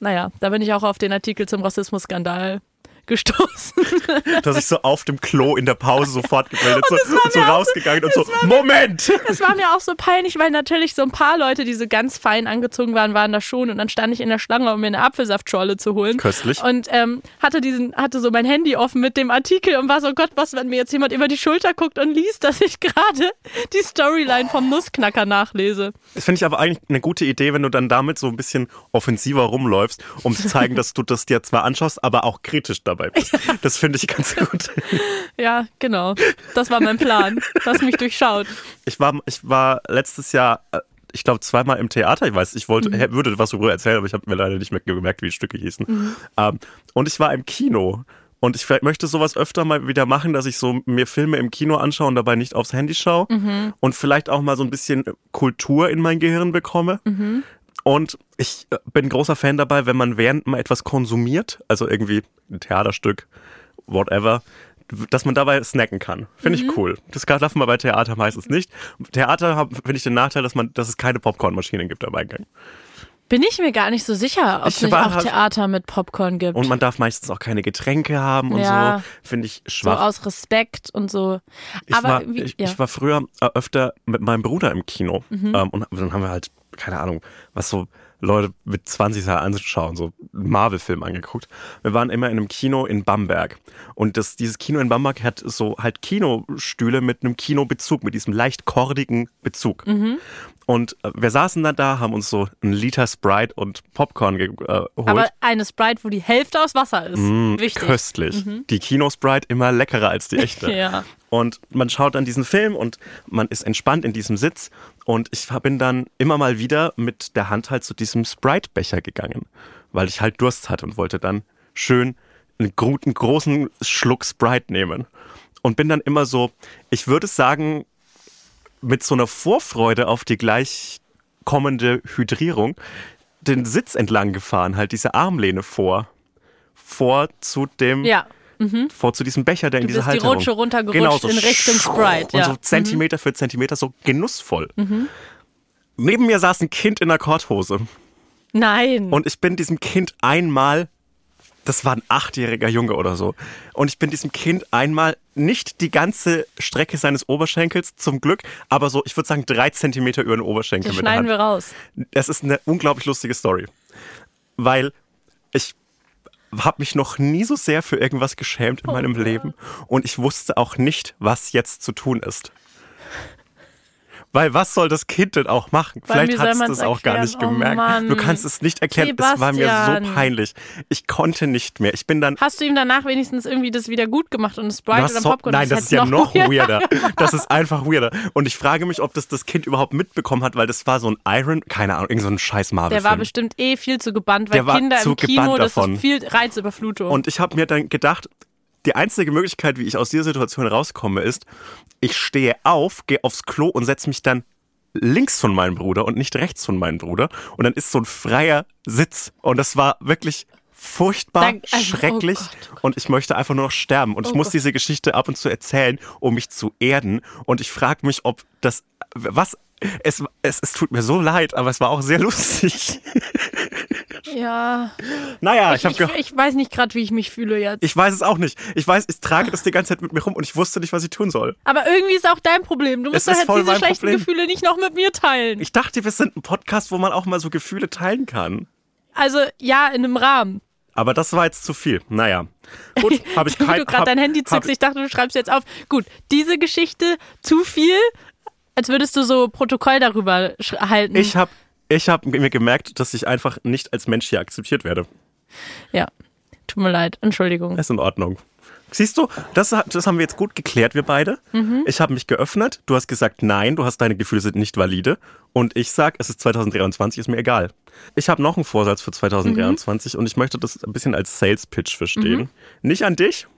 Naja, da bin ich auch auf den Artikel zum Rassismusskandal gestoßen. dass ich so auf dem Klo in der Pause sofort gemeldet so, das und so mir auch so- rausgegangen und so, Moment! Es war mir auch so peinlich, weil natürlich so ein paar Leute, die so ganz fein angezogen waren, waren da schon. Und dann stand ich in der Schlange, um mir eine Apfelsaftschorle zu holen. Köstlich. Und ähm, hatte diesen, hatte so mein Handy offen mit dem Artikel und war so, Gott, was, wenn mir jetzt jemand über die Schulter guckt und liest, dass ich gerade die Storyline vom Nussknacker nachlese. Das finde ich aber eigentlich eine gute Idee, wenn du dann damit so ein bisschen offensiver rumläufst, um zu zeigen, dass du das dir zwar anschaust, aber auch kritisch dabei bist. Das finde ich ganz gut. Ja, genau. Das war mein Plan. Hast mich durchschaut. Ich war, ich war letztes Jahr, äh, ich glaube, zweimal im Theater. Ich weiß, ich wollte, Mhm. würde was darüber erzählen, aber ich habe mir leider nicht mehr gemerkt, wie die Stücke hießen. Ähm, und ich war im Kino. Und ich möchte sowas öfter mal wieder machen, dass ich so mir Filme im Kino anschaue und dabei nicht aufs Handy schaue. Und vielleicht auch mal so ein bisschen Kultur in mein Gehirn bekomme. Und ich äh, bin großer Fan dabei, wenn man während man etwas konsumiert, also irgendwie ein Theaterstück, whatever, dass man dabei snacken kann. Finde ich cool. Das darf man bei Theater meistens nicht. Theater finde ich den Nachteil, dass man, dass es keine Popcornmaschinen gibt am Eingang. Bin ich mir gar nicht so sicher, ob Ich es nicht auch halt- Theater mit Popcorn gibt. Und man darf meistens auch keine Getränke haben und Ja. so. Finde ich so schwach. aus Respekt und so. Ich, Aber war, wie, ich, ja. ich war früher äh, öfter mit meinem Bruder im Kino. Mhm. Ähm, und dann haben wir halt, keine Ahnung, was so Leute mit 20 Jahren anzuschauen, so Marvel-Film angeguckt. Wir waren immer in einem Kino in Bamberg. Und das, dieses Kino in Bamberg hat so halt Kinostühle mit einem Kinobezug, mit diesem leicht kordigen Bezug. Mhm. Und äh, wir saßen dann da, haben uns so einen Liter Sprite und Popcorn äh, geholt. Aber eine Sprite, wo die Hälfte aus Wasser ist. Mm, Wichtig. Mhm. Köstlich. Die Kino-Sprite immer leckerer als die echte. Ja. Und man schaut dann diesen Film und man ist entspannt in diesem Sitz. Und ich bin dann immer mal wieder mit der Hand halt zu diesem Sprite-Becher gegangen, weil ich halt Durst hatte und wollte dann schön einen guten, großen Schluck Sprite nehmen. Und bin dann immer so, ich würde sagen, mit so einer Vorfreude auf die gleich kommende Hydrierung den Sitz entlang gefahren, halt diese Armlehne vor. Vor zu dem Ja. Vor zu diesem Becher, der in Du diese bist die. Rutsche runtergerutscht genau, so in Richtung Sprite, Und ja. Mhm. so Zentimeter für Zentimeter, so genussvoll. Neben mir saß ein Kind in einer Korthose. Nein. Und ich bin diesem Kind einmal, das war ein achtjähriger Junge oder so, und ich bin diesem Kind einmal nicht die ganze Strecke seines Oberschenkels, zum Glück, aber so, ich würde sagen, drei Zentimeter über den Oberschenkel das mit der schneiden wir raus. Es ist eine unglaublich lustige Story. Weil ich habe mich noch nie so sehr für irgendwas geschämt Oh in meinem Leben und ich wusste auch nicht, was jetzt zu tun ist. Weil was soll das Kind denn auch machen? Weil, Vielleicht hat es das auch gar nicht Oh gemerkt. Mann. du kannst es nicht erklären. Es war mir Sebastian. so peinlich. Ich konnte nicht mehr. Ich bin dann Hast du ihm danach wenigstens irgendwie das wieder gut gemacht und Sprite was oder so, Popcorn? nein, das ist hätte ja noch weirder. weirder. Das ist einfach weirder. Und ich frage mich, ob das das Kind überhaupt mitbekommen hat, weil das war so ein Iron, keine Ahnung, irgend so ein scheiß marvel Der war bestimmt eh viel zu gebannt, weil Kinder im Kino, das ist viel Reizüberflutung. Und ich habe mir dann gedacht, die einzige Möglichkeit, wie ich aus dieser Situation rauskomme, ist, ich stehe auf, gehe aufs Klo und setze mich dann links von meinem Bruder und nicht rechts von meinem Bruder. Und dann ist so ein freier Sitz. Und das war wirklich furchtbar, Dank- also, oh schrecklich. Gott, oh Gott. Und ich möchte einfach nur noch sterben. Und ich Oh muss Gott. diese Geschichte ab und zu erzählen, um mich zu erden. Und ich frage mich, ob das, was, es, es, es tut mir so leid, aber es war auch sehr lustig. ja, naja, ich, ich habe ich, weiß nicht gerade, wie ich mich fühle jetzt. ich weiß es auch nicht. Ich weiß, ich trage das die ganze Zeit mit mir rum und ich wusste nicht, was ich tun soll. Aber irgendwie ist auch dein Problem. Du musst doch jetzt diese schlechten Problem. Gefühle nicht noch mit mir teilen. Ich dachte, wir sind ein Podcast, wo man auch mal so Gefühle teilen kann. also ja, in einem Rahmen. Aber das war jetzt zu viel. Naja. Gut, habe ich Wie kein. du gerade dein Handy zückst, ich dachte, du schreibst jetzt auf. Gut, diese Geschichte zu viel, als würdest du so Protokoll darüber halten. Ich habe ich hab mir gemerkt, dass ich einfach nicht als Mensch hier akzeptiert werde. ja, tut mir leid, Entschuldigung. Ist in Ordnung. Siehst du, das, das haben wir jetzt gut geklärt, wir beide. Mhm. Ich habe mich geöffnet. Du hast gesagt, nein, du hast deine Gefühle sind nicht valide. Und ich sag, es ist 2023, ist mir egal. Ich habe noch einen Vorsatz für 2023 Mhm. und ich möchte das ein bisschen als Sales Pitch verstehen. Nicht an dich.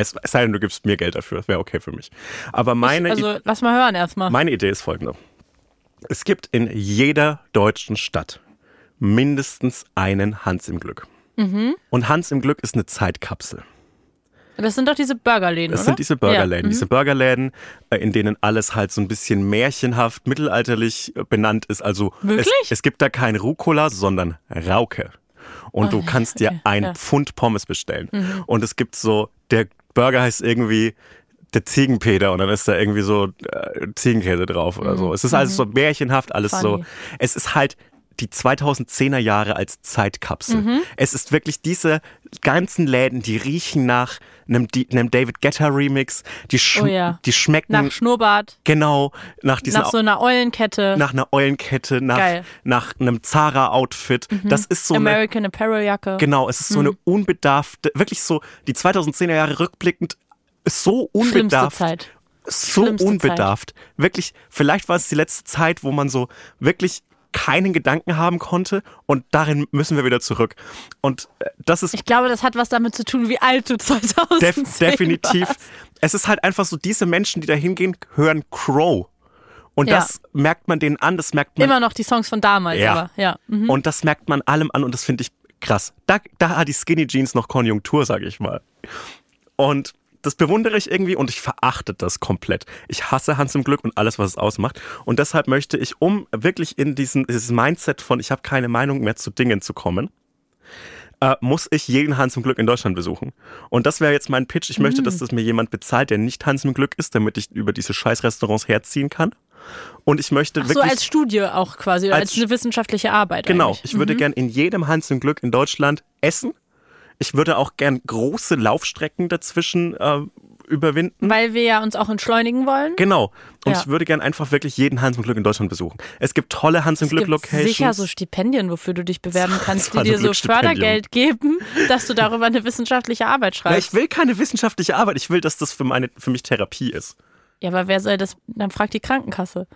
Es es sei denn, du gibst mir Geld dafür, das wäre okay für mich. Aber meine, also lass mal hören erstmal. meine Idee ist folgende. Es gibt in jeder deutschen Stadt mindestens einen Hans im Glück. Mhm. Und Hans im Glück ist eine Zeitkapsel. Das sind doch diese Burgerläden, Das oder? sind diese Burgerläden, Ja. mhm. diese Burgerläden, äh, in denen alles halt so ein bisschen märchenhaft, mittelalterlich äh, benannt ist. Also Wirklich? Es, es gibt da kein Rucola, sondern Rauke. Und Oh du kannst dir okay, ein ja. Mhm. Pfund Pommes bestellen. Und es gibt so, der Burger heißt irgendwie der Ziegenpeter und dann ist da irgendwie so äh, Ziegenkäse drauf oder so. Es ist alles so märchenhaft, alles so. Mhm. Funny. Es ist halt die 2010er Jahre als Zeitkapsel. Mhm. Es ist wirklich diese ganzen Läden, die riechen nach einem, einem David Guetta Remix, die, sch Oh ja. die schmecken Nach Schnurrbart, genau nach diesen nach so einer Eulenkette, nach einer Eulenkette, nach, Geil. Mhm. nach einem Zara-Outfit. Das ist so eine, American Apparel Jacke. genau, es ist so eine unbedarfte, wirklich so, die 2010er Jahre rückblickend, so Schlimmste unbedarft. Zeit. So Schlimmste unbedarft. Wirklich, vielleicht war es die letzte Zeit, wo man so wirklich keinen Gedanken haben konnte und darin müssen wir wieder zurück. Und äh, das ist Ich glaube, das hat was damit zu tun, wie alt du 2010 def definitiv. warst. Es ist halt einfach so, diese Menschen, die da hingehen, hören Crow. Und Ja. das merkt man denen an, das merkt man Immer noch die Songs von damals, Ja. aber ja. Mhm. Und das merkt man allem an und das finde ich krass. Da, da hat die Skinny Jeans noch Konjunktur, sage ich mal. Und das bewundere ich irgendwie und ich verachte das komplett. Ich hasse Hans im Glück und alles, was es ausmacht. Und deshalb möchte ich, um wirklich in diesen, dieses Mindset von ich habe keine Meinung mehr zu Dingen zu kommen, äh, muss ich jeden Hans im Glück in Deutschland besuchen. Und das wäre jetzt mein Pitch. Ich möchte, dass das mir jemand bezahlt, der nicht Hans im Glück ist, damit ich über diese scheiß Restaurants herziehen kann. Und ich möchte Ach so wirklich als Studie auch quasi, als, Als- eine wissenschaftliche Arbeit. Genau, eigentlich. ich würde gern in jedem Hans im Glück in Deutschland essen. Ich würde auch gern große Laufstrecken dazwischen äh, überwinden. Weil wir ja uns auch entschleunigen wollen. Genau. Und Ja. ich würde gern einfach wirklich jeden Hans im Glück in Deutschland besuchen. Es gibt tolle Hans im Es Glück gibt Locations. sicher so Stipendien, wofür du dich bewerben kannst, die dir so. Fördergeld geben, dass du darüber eine wissenschaftliche Arbeit schreibst. ich will keine wissenschaftliche Arbeit. Ich will, dass das für, meine, für mich Therapie ist. Ja, aber wer soll das? Dann fragt die Krankenkasse.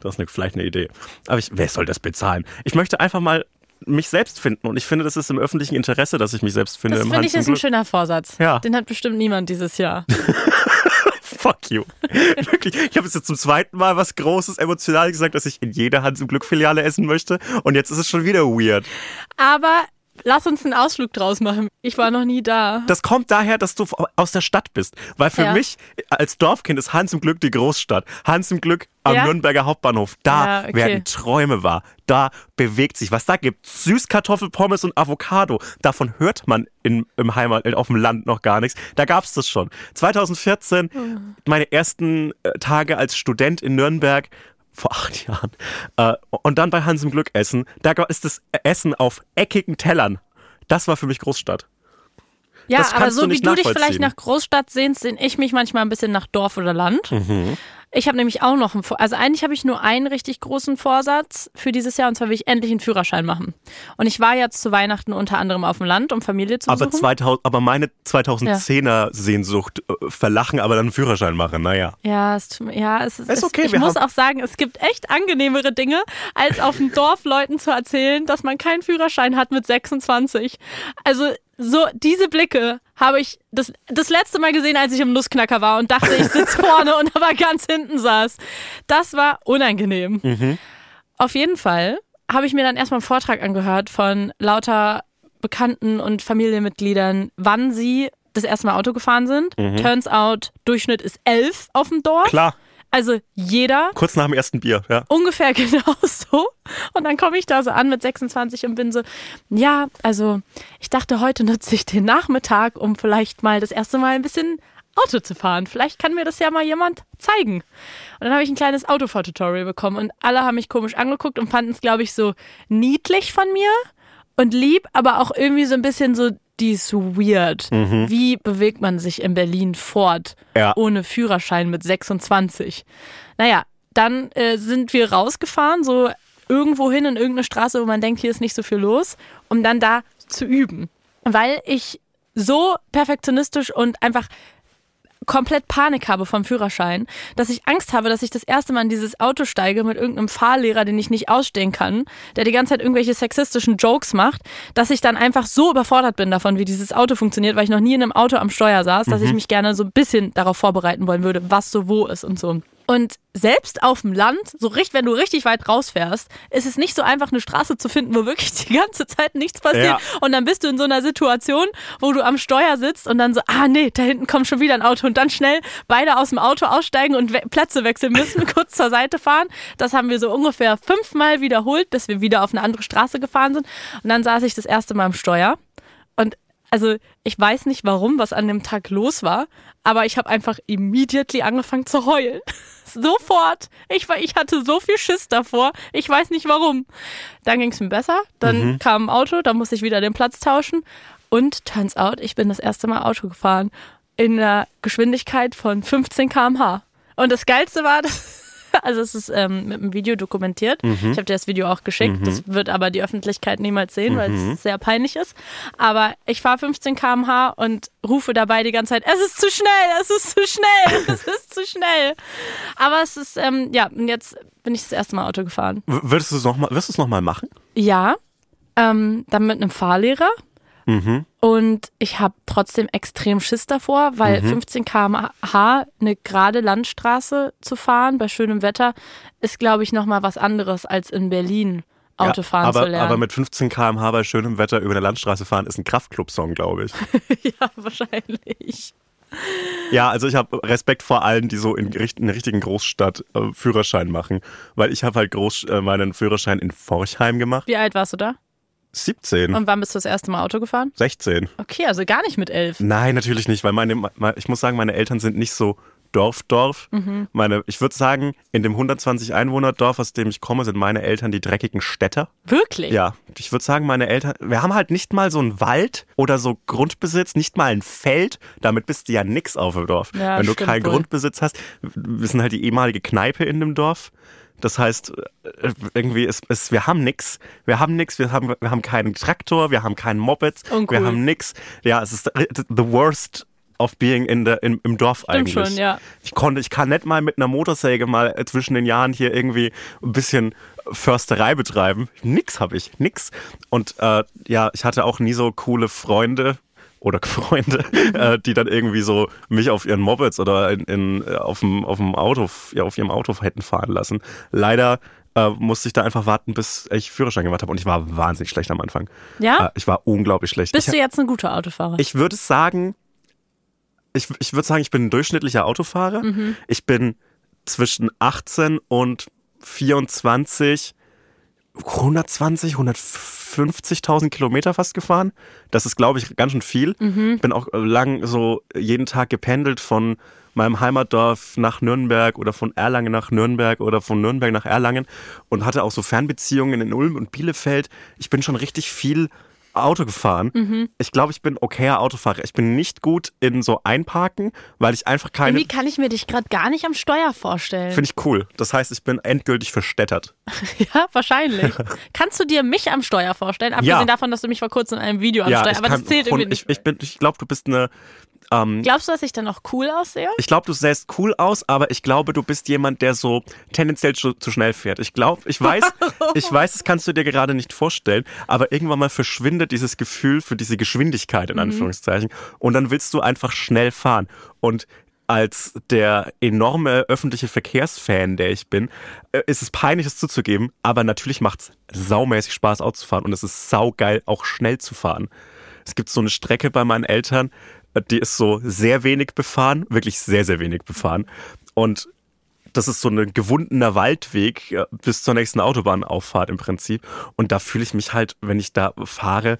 Das ist eine, vielleicht eine Idee. Aber ich, wer soll das bezahlen? Ich möchte einfach mal mich selbst finden. Und ich finde, das ist im öffentlichen Interesse, dass ich mich selbst finde. Das finde ich ist ein schöner Vorsatz. Ja. Den hat bestimmt niemand dieses Jahr. Fuck you. Wirklich. Ich habe jetzt zum zweiten Mal was Großes emotional gesagt, dass ich in jeder Hans im Glück Filiale essen möchte. Und jetzt ist es schon wieder weird. Aber lass uns einen Ausflug draus machen. Ich war noch nie da. Das kommt daher, dass du aus der Stadt bist. Weil für Ja. mich als Dorfkind ist Hans im Glück die Großstadt. Hans im Glück am Ja? Nürnberger Hauptbahnhof. Da Ja, okay. werden Träume wahr. Da bewegt sich was. Da gibt Süßkartoffelpommes und Avocado. Davon hört man in, im Heimat, auf dem Land noch gar nichts. Da gab's das schon. 2014, Hm. meine ersten äh, Tage als Student in Nürnberg. Vor acht Jahren. Äh, und dann bei Hans im Glück essen. Da ist das Essen auf eckigen Tellern. Das war für mich Großstadt. Ja, das aber so du wie du dich vielleicht nach Großstadt sehnst, sehne ich mich manchmal ein bisschen nach Dorf oder Land. Mhm. Ich habe nämlich auch noch einen also eigentlich habe ich nur einen richtig großen Vorsatz für dieses Jahr und zwar will ich endlich einen Führerschein machen. Und ich war jetzt zu Weihnachten unter anderem auf dem Land, um Familie zu Aber, besuchen. 2000, aber meine 2010er Sehnsucht äh, verlachen, aber dann einen Führerschein machen. Naja. Ja, es, ja, es ist, Ist es, okay, ich wir muss auch sagen, es gibt echt angenehmere Dinge, als auf dem Dorf Leuten zu erzählen, dass man keinen Führerschein hat mit 26. Also so diese Blicke habe ich das, das letzte Mal gesehen, als ich im Nussknacker war und dachte, ich sitze vorne und aber ganz hinten saß. Das war unangenehm. Mhm. Auf jeden Fall habe ich mir dann erstmal einen Vortrag angehört von lauter Bekannten und Familienmitgliedern, wann sie das erste Mal Auto gefahren sind. Turns out, Durchschnitt ist elf auf dem Dorf. Mhm. Klar, Also jeder kurz nach dem ersten Bier, ja. ungefähr genauso. Und dann komme ich da so an mit 26 und bin so, ja, also ich dachte, heute nutze ich den Nachmittag, um vielleicht mal das erste Mal ein bisschen Auto zu fahren. Vielleicht kann mir das ja mal jemand zeigen. Und dann habe ich ein kleines Autofahrtutorial bekommen und alle haben mich komisch angeguckt und fanden es, glaube ich, so niedlich von mir und lieb, aber auch irgendwie so ein bisschen so, die ist so weird. Wie bewegt man sich in Berlin fort Ja. ohne Führerschein mit 26? Naja, dann äh, sind wir rausgefahren, so irgendwo hin in irgendeine Straße, wo man denkt, hier ist nicht so viel los, um dann da zu üben. Weil ich so perfektionistisch und einfach komplett Panik habe vom Führerschein, dass ich Angst habe, dass ich das erste Mal in dieses Auto steige mit irgendeinem Fahrlehrer, den ich nicht ausstehen kann, der die ganze Zeit irgendwelche sexistischen Jokes macht, dass ich dann einfach so überfordert bin davon, wie dieses Auto funktioniert, weil ich noch nie in einem Auto am Steuer saß, dass ich mich gerne so ein bisschen darauf vorbereiten wollen würde, was so wo ist und so. Und selbst auf dem Land, so richtig, wenn du richtig weit rausfährst, ist es nicht so einfach, eine Straße zu finden, wo wirklich die ganze Zeit nichts passiert. Ja. Und dann bist du in so einer Situation, wo du am Steuer sitzt und dann so, ah nee, da hinten kommt schon wieder ein Auto und dann schnell beide aus dem Auto aussteigen und we Plätze wechseln müssen, kurz zur Seite fahren. Das haben wir so ungefähr fünfmal wiederholt, bis wir wieder auf eine andere Straße gefahren sind. Und dann saß ich das erste Mal am Steuer also ich weiß nicht warum, was an dem Tag los war, aber ich habe einfach immediately angefangen zu heulen. Sofort. Ich, war, ich hatte so viel Schiss davor. Ich weiß nicht warum. Dann ging es mir besser. Dann kam ein Auto, dann musste ich wieder den Platz tauschen. Und turns out, ich bin das erste Mal Auto gefahren. In einer Geschwindigkeit von 15 km/h. Und das Geilste war, dass. Also es ist ähm, mit einem Video dokumentiert. Mhm. Ich habe dir das Video auch geschickt. Das wird aber die Öffentlichkeit niemals sehen, weil Mhm. es sehr peinlich ist. Aber ich fahre 15 km/h und rufe dabei die ganze Zeit, es ist zu schnell, es ist zu schnell, es ist zu schnell. Aber es ist, ähm, ja, und jetzt bin ich das erste Mal Auto gefahren. W- Würdest du es noch mal, wirst du es nochmal machen? Ja, ähm, dann mit einem Fahrlehrer. Mhm. Und ich habe trotzdem extrem Schiss davor, weil 15 km/h eine gerade Landstraße zu fahren bei schönem Wetter ist, glaube ich, nochmal was anderes als in Berlin Autofahren ja, aber, zu lernen. aber mit 15 km/h bei schönem Wetter über eine Landstraße fahren ist ein Kraftclub-Song, glaube ich. ja, wahrscheinlich. Ja, also ich habe Respekt vor allen, die so in, in einer richtigen Großstadt äh, Führerschein machen. Weil ich habe halt groß, äh, meinen Führerschein in Forchheim gemacht. Wie alt warst du da? 17, Und wann bist du das erste Mal Auto gefahren? 16. Okay, also gar nicht mit elf. Nein, natürlich nicht, weil meine, me- ich muss sagen, meine Eltern sind nicht so Dorf-Dorf. Mhm. Meine, ich würde sagen, in dem 120 Einwohner-Dorf, aus dem ich komme, sind meine Eltern die dreckigen Städter. Wirklich? Ja, ich würde sagen, meine Eltern, wir haben halt nicht mal so einen Wald oder so Grundbesitz, nicht mal ein Feld. Damit bist du ja nix auf dem Dorf. Ja, Wenn du keinen wohl. Grundbesitz hast, wir sind halt die ehemalige Kneipe in dem Dorf. Das heißt, äh, irgendwie ist, ist wir haben nix. Wir haben nix, wir haben, wir haben keinen Traktor, wir haben keinen Moped, Uncool. wir haben nix. Ja, es ist the worst of being in the, in, im Dorf Stimmt eigentlich. schon, ja. Ich konnte, ich kann nicht mal mit einer Motorsäge mal zwischen den Jahren hier irgendwie ein bisschen Försterei betreiben. Nix habe ich, nix. Und äh, ja, ich hatte auch nie so coole Freunde oder Freunde, äh, die dann irgendwie so mich auf ihren Mopeds oder in, in, äh, auf, dem, auf dem Auto, ja, auf ihrem Auto hätten fahren lassen. Leider äh, musste ich da einfach warten, bis ich Führerschein gemacht habe und ich war wahnsinnig schlecht am Anfang. Ja? Äh, ich war unglaublich schlecht. Bist ich, du jetzt ein guter Autofahrer? ich würde sagen, ich, ich würde sagen, ich bin ein durchschnittlicher Autofahrer. Ich bin zwischen 18 und 24 120, 150.000 Kilometer fast gefahren. Das ist, glaube ich, ganz schön viel. Ich bin auch lang so jeden Tag gependelt von meinem Heimatdorf nach Nürnberg oder von Erlangen nach Nürnberg oder von Nürnberg nach Erlangen und hatte auch so Fernbeziehungen in Ulm und Bielefeld. Ich bin schon richtig viel Auto gefahren. Ich glaube, ich bin okayer Autofahrer. Ich bin nicht gut in so Einparken, weil ich einfach keine. Irgendwie kann ich mir dich gerade gar nicht am Steuer vorstellen. Finde ich cool. Das heißt, ich bin endgültig verstädtert. Ja, wahrscheinlich. Kannst du dir mich am Steuer vorstellen? Abgesehen Ja. davon, dass du mich vor kurzem in einem Video am Steuer, ich aber das kann- zählt irgendwie ich, nicht. ich, bin, ich glaube, du bist eine. Ähm, Glaubst du, dass ich dann auch cool aussehe? ich glaube, du sähst cool aus, aber ich glaube, du bist jemand, der so tendenziell zu, zu schnell fährt. Ich glaube, ich weiß, ich weiß, das kannst du dir gerade nicht vorstellen, aber irgendwann mal verschwindet dieses Gefühl für diese Geschwindigkeit Mhm. in Anführungszeichen und dann willst du einfach schnell fahren und als der enorme öffentliche Verkehrsfan, der ich bin, äh, ist es peinlich, es zuzugeben, aber natürlich macht's saumäßig Spaß, Auto zu fahren und es ist saugeil, auch schnell zu fahren. Es gibt so eine Strecke bei meinen Eltern, die ist so sehr wenig befahren, wirklich sehr, sehr wenig befahren. Und das ist so ein gewundener Waldweg äh, bis zur nächsten Autobahnauffahrt im Prinzip. Und da fühle ich mich halt, wenn ich da fahre,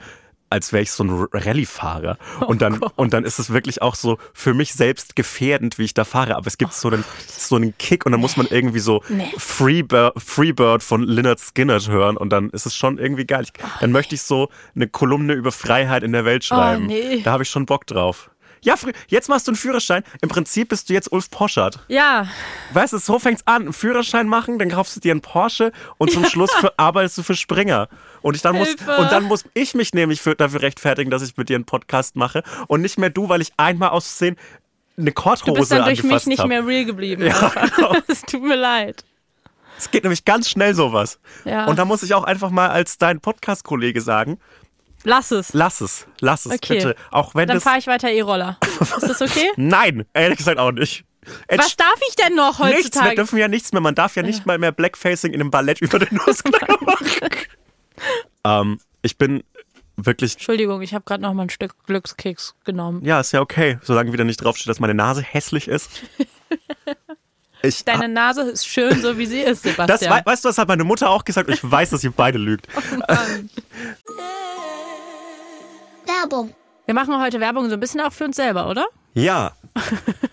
als wäre ich so ein Rallye-Fahrer. Und dann, und dann ist es wirklich auch so für mich selbst gefährdend, wie ich da fahre. Aber es gibt so, einen, so einen Kick und dann muss man irgendwie so Nee. Freebird, Freebird von Lynyrd Skynyrd hören und dann ist es schon irgendwie geil. Ich, dann möchte ich so eine Kolumne über Freiheit in der Welt schreiben. nee. Da habe ich schon Bock drauf. Ja, jetzt machst du einen Führerschein. Im Prinzip bist du jetzt Ulf Poschardt. Ja, Weißt du, so fängt's an. Einen Führerschein machen, dann kaufst du dir einen Porsche und zum Schluss für, arbeitest du für Springer. Und ich dann muss, Hilfe. und dann muss ich mich nämlich für, dafür rechtfertigen, dass ich mit dir einen Podcast mache und nicht mehr du, weil ich einmal aus Versehen eine Korthose du bist dann durch mich nicht hab. mehr real geblieben. Ja, genau. Es tut mir leid. Es geht nämlich ganz schnell sowas. Ja. Und da muss ich auch einfach mal als dein Podcast-Kollege sagen, Lass es. lass es, lass es Okay. bitte. Auch wenn Dann fahre ich weiter E-Roller. Ist das okay? Nein, ehrlich gesagt auch nicht. Jetzt Was darf ich denn noch Nichts, wir heutzutage? dürfen ja nichts mehr. Man darf ja nicht mal mehr Blackfacing in einem Ballett über den Nussknacker machen. Ähm, ich bin wirklich, Entschuldigung, ich habe gerade noch mal ein Stück Glückskeks genommen. ja, ist ja okay, solange wieder nicht draufsteht, dass meine Nase hässlich ist. Ich, Deine Nase ist schön, so wie sie ist, das, Sebastian. wei- weißt du, das hat meine Mutter auch gesagt und ich weiß, dass ihr beide lügt. Werbung. Wir machen heute Werbung so ein bisschen auch für uns selber, oder? Ja.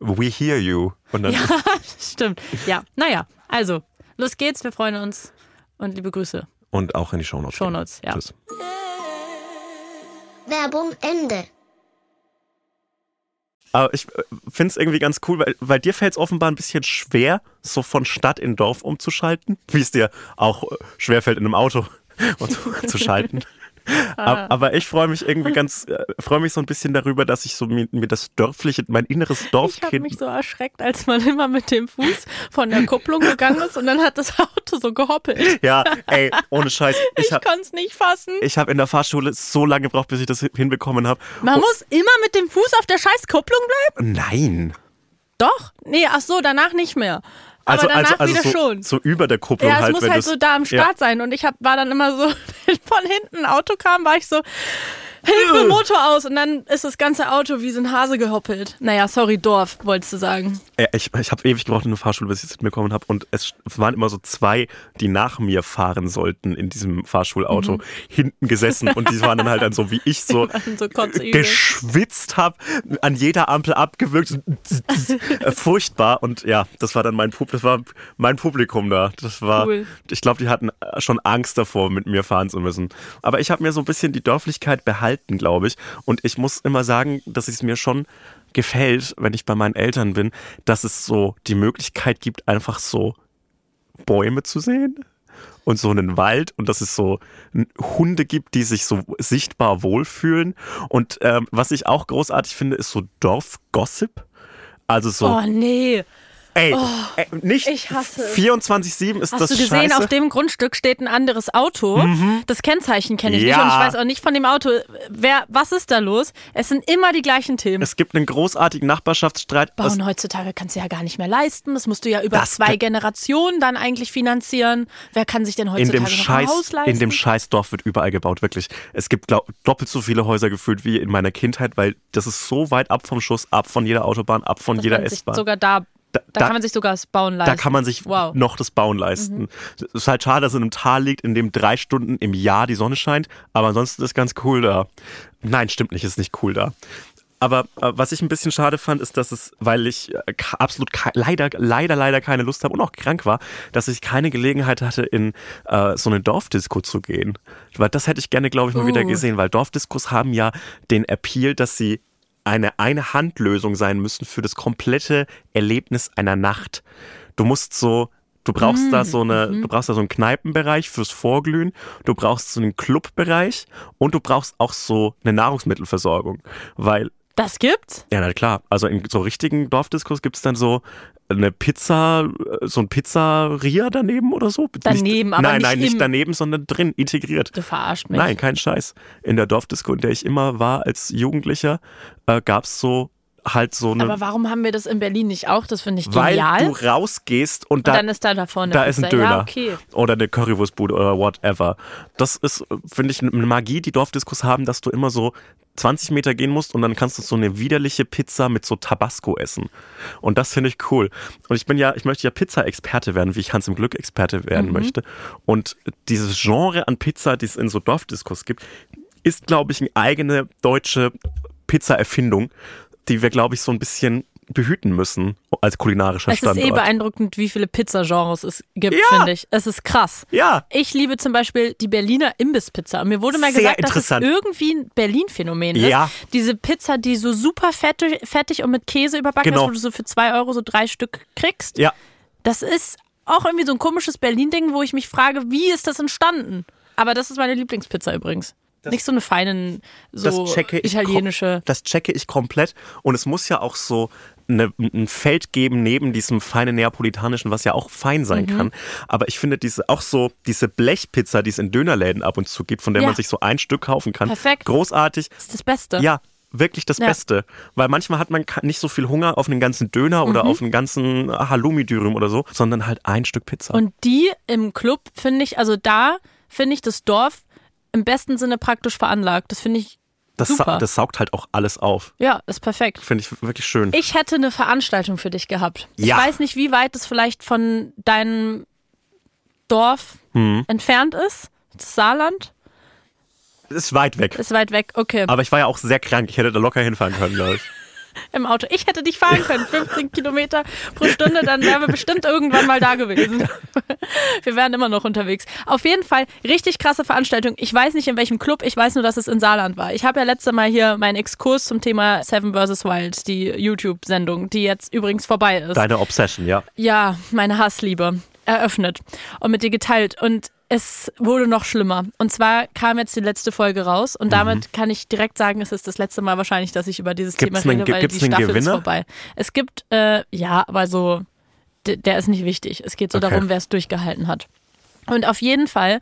We hear you. Und dann Ja, stimmt. Ja, naja, also, los geht's, wir freuen uns und liebe Grüße. und auch in die Shownotes. Shownotes, ja. Tschüss. Werbung Ende. Aber ich finde es irgendwie ganz cool, weil, weil dir fällt es offenbar ein bisschen schwer, so von Stadt in Dorf umzuschalten, wie es dir auch äh, schwer fällt, in einem Auto zu, zu schalten. Aber, aber ich freue mich irgendwie ganz, äh, freue mich so ein bisschen darüber, dass ich so mir, mir das dörfliche, mein inneres Ich habe Dorfkind. mich so erschreckt, als man immer mit dem Fuß von der Kupplung gegangen ist und dann hat das Auto so gehoppelt. ja, ey, ohne Scheiß. Ich, Ich habe konnte es nicht fassen. ich hab in der Fahrschule so lange gebraucht, bis ich das hinbekommen habe. Man muss immer mit dem Fuß auf der scheiß Kupplung bleiben? Nein. Doch. Nee, ach so, danach nicht mehr. Aber Also, danach also, also wieder so, schon. so über der Kupplung Ja, es halt. muss halt so da am Start sein. Und ich hab, war dann immer so, wenn von hinten ein Auto kam, war ich so, Hilfe, Motor aus. Und dann ist das ganze Auto wie so ein Hase gehoppelt. Naja, sorry, Dorf, wolltest du sagen. Ja, ich ich habe ewig gebraucht in der Fahrschule, bis ich es mitbekommen habe. Und es waren immer so zwei, die nach mir fahren sollten in diesem Fahrschulauto, hinten gesessen. Und die waren dann halt dann so, wie ich so so geschwitzt habe, an jeder Ampel abgewürgt. äh, Furchtbar. Und ja, das war dann mein, Pub das war mein Publikum da. Das war, Cool. ich glaube, die hatten schon Angst davor, mit mir fahren zu müssen. Aber ich habe mir so ein bisschen die Dörflichkeit behalten, glaube ich. Und ich muss immer sagen, dass es mir schon gefällt, wenn ich bei meinen Eltern bin, dass es so die Möglichkeit gibt, einfach so Bäume zu sehen und so einen Wald und dass es so Hunde gibt, die sich so sichtbar wohlfühlen. Und ähm, was ich auch großartig finde, ist so Dorfgossip. Also so, Oh nee. Ey, ey, nicht ich hasse es. 24-7 ist Hast das du gesehen, scheiße. auf dem Grundstück steht ein anderes Auto. Das Kennzeichen kenne ich nicht Ja. und ich weiß auch nicht von dem Auto. Wer, was ist da los? Es sind immer die gleichen Themen. es gibt einen großartigen Nachbarschaftsstreit. Bauen heutzutage kannst du ja gar nicht mehr leisten. Das musst du ja über Das zwei Generationen dann eigentlich finanzieren. Wer kann sich denn in heutzutage dem, noch ein Scheiß, Haus leisten? in dem Scheißdorf wird überall gebaut, wirklich. Es gibt glaub, doppelt so viele Häuser gefühlt wie in meiner Kindheit, weil das ist so weit ab vom Schuss, ab von jeder Autobahn, ab von Dass jeder S-Bahn. sogar da, da, da- kann man sich sogar das Bauen leisten. Da kann man sich wow. Mhm. noch das Bauen leisten. Es ist halt schade, dass es in einem Tal liegt, in dem drei Stunden im Jahr die Sonne scheint, aber ansonsten ist es ganz cool da. Nein, stimmt nicht, ist nicht cool da. Aber äh, was ich ein bisschen schade fand, ist, dass es, weil ich äh, absolut leider, leider, leider keine Lust habe und auch krank war, dass ich keine Gelegenheit hatte, in äh, so eine Dorfdisco zu gehen. Weil das hätte ich gerne, glaube ich, mal wieder Uh. gesehen, weil Dorfdiskos haben ja den Appeal, dass sie eine Eine-Hand-Lösung sein müssen für das komplette Erlebnis einer Nacht. Du musst so, du brauchst da so eine, du brauchst da so einen Kneipenbereich fürs Vorglühen, du brauchst so einen Clubbereich und du brauchst auch so eine Nahrungsmittelversorgung, weil Das gibt's? ja, na klar. Also in so richtigen Dorfdiskos gibt's dann so eine Pizza, äh, so ein Pizzeria daneben oder so. Daneben, nicht, aber Nein, nicht nein, nicht im- daneben, sondern drin, integriert. Du verarscht mich. Nein, kein Scheiß. In der Dorfdisco, in der ich immer war als Jugendlicher, äh, gab's so halt so eine. Aber warum haben wir das in Berlin nicht auch? Das finde ich weil genial. du rausgehst und Und da, dann ist da da vorne da ist ein. Döner. Ja, okay. Oder eine Currywurstbude oder whatever. Das ist, finde ich, eine Magie, die Dorfdiskos haben, dass du immer so 20 Meter gehen musst und dann kannst du so eine widerliche Pizza mit so Tabasco essen. Und das finde ich cool. Und ich bin ja, ich möchte ja Pizza-Experte werden, wie ich Hans im Glück-Experte werden möchte. Und dieses Genre an Pizza, die es in so Dorfdiskos gibt, ist, glaube ich, eine eigene deutsche Pizza-Erfindung, die wir, glaube ich, so ein bisschen behüten müssen als kulinarischer Es ist Standort. eh beeindruckend, wie viele Pizzagenres es gibt, Ja. finde ich. Es ist krass. ja, Ich liebe zum Beispiel die Berliner Imbisspizza. Und mir wurde mal Sehr gesagt, dass es irgendwie ein Berlin-Phänomen ist. Ja. Diese Pizza, die so super fettig, fettig und mit Käse überbacken Genau. ist, wo du so für zwei Euro so drei Stück kriegst. ja. Das ist auch irgendwie so ein komisches Berlin-Ding, wo ich mich frage, wie ist das entstanden? Aber das ist meine Lieblingspizza übrigens. Nicht so eine feine, so das italienische. Das checke ich komplett. Und es muss ja auch so eine, ein Feld geben neben diesem feinen neapolitanischen, was ja auch fein sein Mhm. kann. Aber ich finde diese auch so diese Blechpizza, die es in Dönerläden ab und zu gibt, von der Ja. man sich so ein Stück kaufen kann. Perfekt. Großartig. Das ist das Beste. Ja, wirklich das Ja. Beste. Weil manchmal hat man nicht so viel Hunger auf einen ganzen Döner Mhm. oder auf einen ganzen Halloumi-Dürüm oder so, sondern halt ein Stück Pizza. Und die im Club finde ich, also da finde ich das Dorf im besten Sinne praktisch veranlagt. Das finde ich das, sa- das saugt halt auch alles auf. Ja, ist perfekt. Finde ich wirklich schön. Ich hätte eine Veranstaltung für dich gehabt. Ja. Ich weiß nicht, wie weit es vielleicht von deinem Dorf Hm. entfernt ist. Das Saarland Ist weit weg. ist weit weg. Okay, Aber ich war ja auch sehr krank. Ich hätte da locker hinfahren können, glaube ich. Im Auto. Ich hätte dich fahren können, 15 Kilometer pro Stunde, dann wären wir bestimmt irgendwann mal da gewesen. Wir wären immer noch unterwegs. Auf jeden Fall richtig krasse Veranstaltung. Ich weiß nicht in welchem Club, ich weiß nur, dass es in Saarland war. Ich habe ja letzte Mal hier meinen Exkurs zum Thema Seven vs. Wild, die YouTube-Sendung, die jetzt übrigens vorbei ist. Deine Obsession, ja. ja, meine Hassliebe eröffnet und mit dir geteilt. Und es wurde noch schlimmer. Und zwar kam jetzt die letzte Folge raus und damit kann ich direkt sagen, es ist das letzte Mal wahrscheinlich, dass ich über dieses Mhm. Gibt's Thema einen- rede, weil gibt's die einen Staffel ist Gewinner? vorbei. Es gibt, äh, ja, aber so, der ist nicht wichtig. Es geht so Okay. darum, wer es durchgehalten hat. Und auf jeden Fall,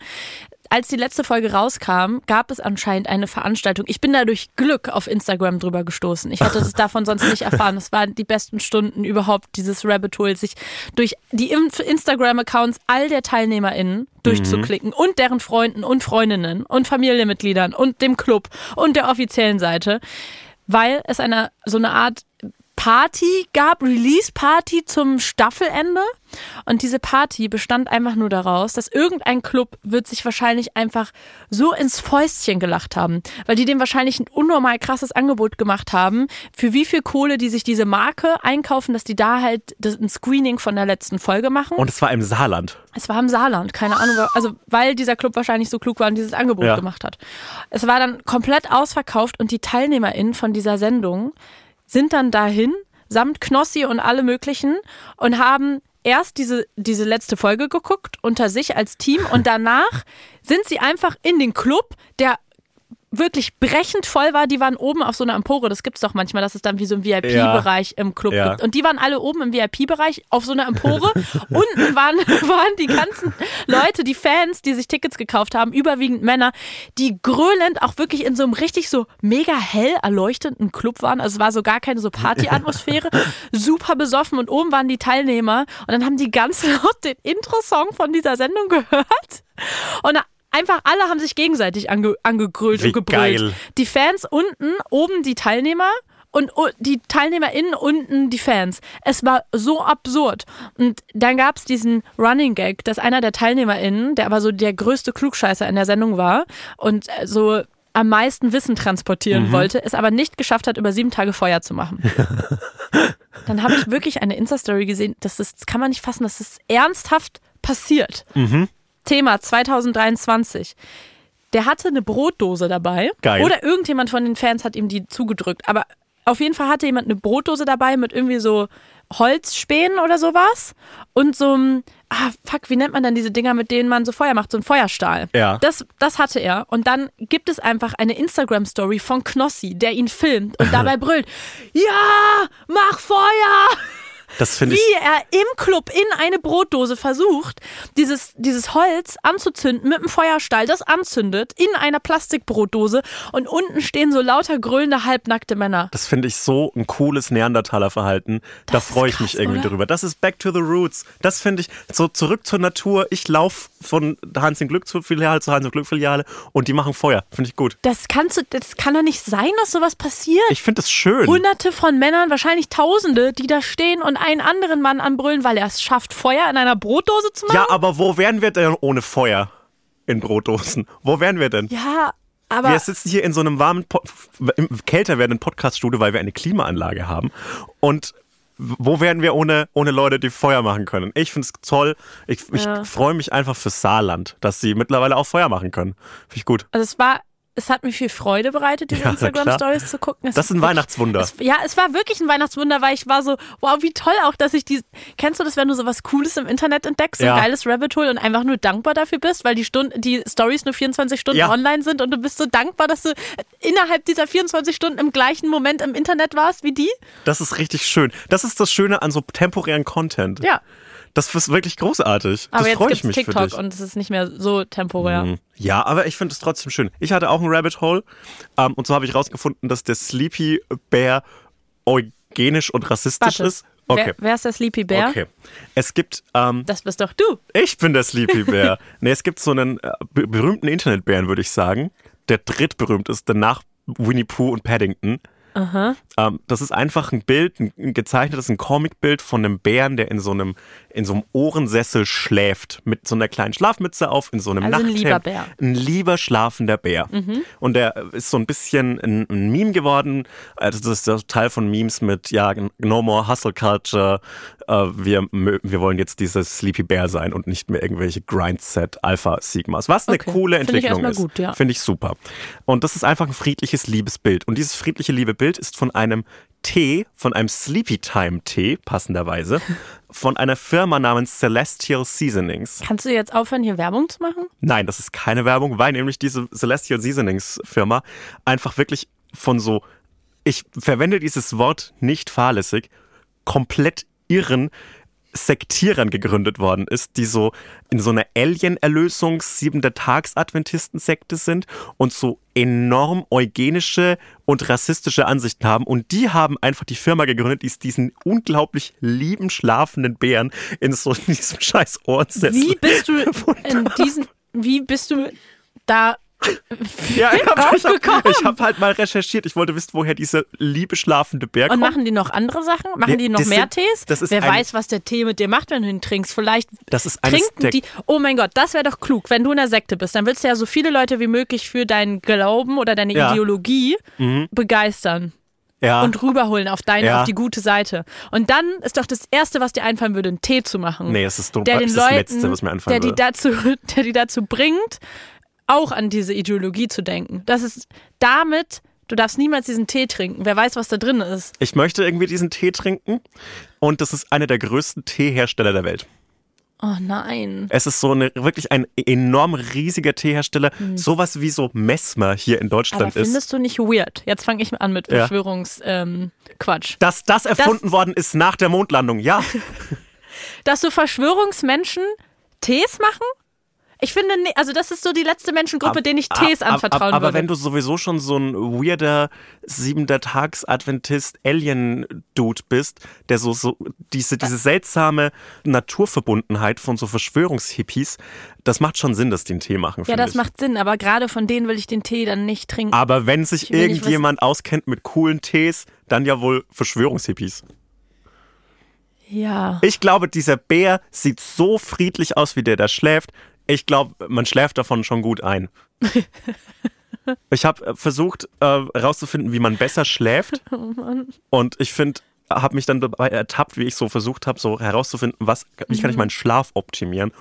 als die letzte Folge rauskam, gab es anscheinend eine Veranstaltung. Ich bin da durch Glück auf Instagram drüber gestoßen. Ich hatte das davon sonst nicht erfahren. Es waren die besten Stunden überhaupt, dieses Rabbit Hole, sich durch die Instagram-Accounts all der TeilnehmerInnen durchzuklicken und deren Freunden und Freundinnen und Familienmitgliedern und dem Club und der offiziellen Seite, weil es eine so eine Art Party gab, Release-Party zum Staffelende. Und diese Party bestand einfach nur daraus, dass irgendein Club wird sich wahrscheinlich einfach so ins Fäustchen gelacht haben, weil die dem wahrscheinlich ein unnormal krasses Angebot gemacht haben, für wie viel Kohle die sich diese Marke einkaufen, dass die da halt das, ein Screening von der letzten Folge machen. Und es war im Saarland. Es war im Saarland, keine Ahnung, also weil dieser Club wahrscheinlich so klug war und dieses Angebot Ja. gemacht hat. Es war dann komplett ausverkauft und die TeilnehmerInnen von dieser Sendung sind dann dahin, samt Knossi und alle möglichen und haben erst diese, diese letzte Folge geguckt unter sich als Team und danach sind sie einfach in den Club, der wirklich brechend voll war. Die waren oben auf so einer Empore. Das gibt's doch manchmal, dass es dann wie so ein VIP-Bereich im Club Ja. gibt. Und die waren alle oben im VIP-Bereich auf so einer Empore. Unten waren, waren die ganzen Leute, die Fans, die sich Tickets gekauft haben, überwiegend Männer, die grölend auch wirklich in so einem richtig so mega hell erleuchteten Club waren. Also es war so gar keine so Party-Atmosphäre. Super besoffen und oben waren die Teilnehmer. Und dann haben die ganz laut den Intro-Song von dieser Sendung gehört. Und einfach alle haben sich gegenseitig ange angegrölt Wie und gebrüllt. geil. Die Fans unten, oben die Teilnehmer und die TeilnehmerInnen unten die Fans. Es war so absurd. Und dann gab es diesen Running Gag, dass einer der TeilnehmerInnen, der aber so der größte Klugscheißer in der Sendung war und äh, so am meisten Wissen transportieren wollte, es aber nicht geschafft hat, über sieben Tage Feuer zu machen. Dann habe ich wirklich eine Insta-Story gesehen, das, ist, das kann man nicht fassen, das ist ernsthaft passiert. Thema 2023. Der hatte eine Brotdose dabei. Geil. Oder irgendjemand von den Fans hat ihm die zugedrückt. Aber auf jeden Fall hatte jemand eine Brotdose dabei mit irgendwie so Holzspänen oder sowas. Und so einem, ah, fuck, wie nennt man dann diese Dinger, mit denen man so Feuer macht? So ein Feuerstahl. Ja. Das, das hatte er. Und dann gibt es einfach eine Instagram-Story von Knossi, der ihn filmt und dabei brüllt: Ja, mach Feuer! Das finde wie ich. er im Club in eine Brotdose versucht, dieses, dieses Holz anzuzünden mit einem Feuerstahl, das anzündet in einer Plastikbrotdose und unten stehen so lauter grölende, halbnackte Männer. Das finde ich so ein cooles Neandertaler-Verhalten. Da freue ich krass, mich irgendwie oder? drüber. Das ist Back to the Roots. Das finde ich so zurück zur Natur. Ich laufe von Hans im Glück zur Filiale zu Hans im Glück Filiale und die machen Feuer. Finde ich gut. Das, kannst du, das kann doch nicht sein, dass sowas passiert. Ich finde das schön. Hunderte von Männern, wahrscheinlich Tausende, die da stehen und einen anderen Mann anbrüllen, weil er es schafft, Feuer in einer Brotdose zu machen. Ja, aber wo wären wir denn ohne Feuer in Brotdosen? Wo wären wir denn? Ja, aber Wir sitzen hier in so einem warmen, Po- im kälter werdenden Podcaststudio, weil wir eine Klimaanlage haben. Und wo wären wir ohne, ohne Leute, die Feuer machen können? Ich finde es toll. Ich, ich Ja. freue mich einfach für Saarland, dass sie mittlerweile auch Feuer machen können. Finde ich gut. Also es war, es hat mir viel Freude bereitet, diese Ja. Instagram-Stories zu gucken. Es Das ist ein wirklich- Weihnachtswunder. Es, ja, es war wirklich ein Weihnachtswunder, weil ich war so, wow, wie toll auch, dass ich die. Kennst du das, wenn du sowas Cooles im Internet entdeckst, so Ja. ein geiles Rabbit Hole und einfach nur dankbar dafür bist, weil die Stunden, die Stories nur 24 Stunden Ja. online sind und du bist so dankbar, dass du innerhalb dieser 24 Stunden im gleichen Moment im Internet warst wie die? Das ist richtig schön. Das ist das Schöne an so temporären Content. Ja. Das ist wirklich großartig. Aber das jetzt mich für TikTok und es ist nicht mehr so temporär. Mhm. Ja, aber ich finde es trotzdem schön. Ich hatte auch ein Rabbit Hole. Ähm, und so habe ich rausgefunden, dass der Sleepy Bear eugenisch und rassistisch Warte. ist. Okay. Wer, wer ist der Sleepy Bear? Okay. Es gibt, ähm, Das bist doch du. ich bin der Sleepy Bear. nee, es gibt so einen äh, be- berühmten Internetbären, würde ich sagen. Der drittberühmteste nach Winnie Pooh und Paddington. Ähm, das ist einfach ein Bild, ein, ein gezeichnetes, ein Comicbild von einem Bären, der in so einem, in so einem Ohrensessel schläft, mit so einer kleinen Schlafmütze auf, in so einem Also ein Nachthemd. lieber Bär. Ein lieber schlafender Bär. Und der ist so ein bisschen ein, ein Meme geworden. Also das ist der Teil von Memes mit, ja, no more hustle culture. Äh, wir, wir wollen jetzt dieses Sleepy Bear sein und nicht mehr irgendwelche Grindset Alpha Sigmas. Was eine Okay. coole Entwicklung erstmal ist. gut, ja. Finde ich super. Und das ist einfach ein friedliches Liebesbild. Und dieses friedliche Liebesbild ist von einem Tee, von einem Sleepy Time Tee, passenderweise, von einer Firma namens Celestial Seasonings. Kannst du jetzt aufhören, hier Werbung zu machen? Nein, das ist keine Werbung, weil nämlich diese Celestial Seasonings Firma einfach wirklich von so, ich verwende dieses Wort nicht fahrlässig, komplett irren Sektierern gegründet worden ist, die so in so einer Alien-Erlösungs siebenter Tags-Adventisten-Sekte sind und so enorm eugenische und rassistische Ansichten haben. Und die haben einfach die Firma gegründet, die diesen unglaublich lieben, schlafenden Bären in so in diesem scheiß Ohrensessel. Wie bist du in diesen, wie bist du da Ja, ich habe hab, ich hab halt mal recherchiert. Ich wollte wissen, woher dieser liebe schlafende Bär Und kommt. machen die noch andere Sachen? Machen Ja, die noch mehr sind- Tees? das ist Wer ein- weiß, was der Tee mit dir macht, wenn du ihn trinkst. Vielleicht Das ist trinken der- die. Oh mein Gott, das wäre doch klug. Wenn du in der Sekte bist, dann willst du ja so viele Leute wie möglich für deinen Glauben oder deine Ja. Mhm. Ideologie begeistern ja. und rüberholen auf deine, Ja. auf die gute Seite. Und dann ist doch das Erste, was dir einfallen würde, einen Tee zu machen. nee, es ist dumm. der den das Leuten, Letzte, was mir der einfallen die würde. dazu, der die dazu bringt, auch an diese Ideologie zu denken. Das ist damit, du darfst niemals diesen Tee trinken. Wer weiß, was da drin ist. Ich möchte irgendwie diesen Tee trinken und das ist einer der größten Teehersteller der Welt. Oh nein. Es ist so eine, wirklich ein enorm riesiger Teehersteller. Sowas wie so Mesmer hier in Mhm. Aber Deutschland ist. findest du nicht weird? Jetzt fange ich an mit Ja. Verschwörungsquatsch. Ähm, Quatsch. Dass das erfunden worden ist nach der Mondlandung, ja. Dass so Verschwörungsmenschen Tees machen? Ich finde, also das ist so die letzte Menschengruppe, denen ich Tees Ab- ab- anvertrauen aber würde. wenn du sowieso schon so ein weirder siebenter Tags Adventist Alien Dude bist, der so so diese diese seltsame Naturverbundenheit von so Verschwörungshippies, das macht schon Sinn, dass die einen Tee machen. ja, das ich. macht Sinn, aber gerade von denen will ich den Tee dann nicht trinken. Aber wenn sich irgendjemand auskennt mit coolen Tees, dann ja wohl Verschwörungshippies. ja. Ich glaube, dieser Bär sieht so friedlich aus, wie der da schläft. Ich glaube, man schläft davon schon gut ein. ich habe versucht herauszufinden, wie man besser schläft. Und ich finde, habe mich dann dabei ertappt, wie ich so versucht habe, so herauszufinden, was, wie kann ich meinen Schlaf optimieren.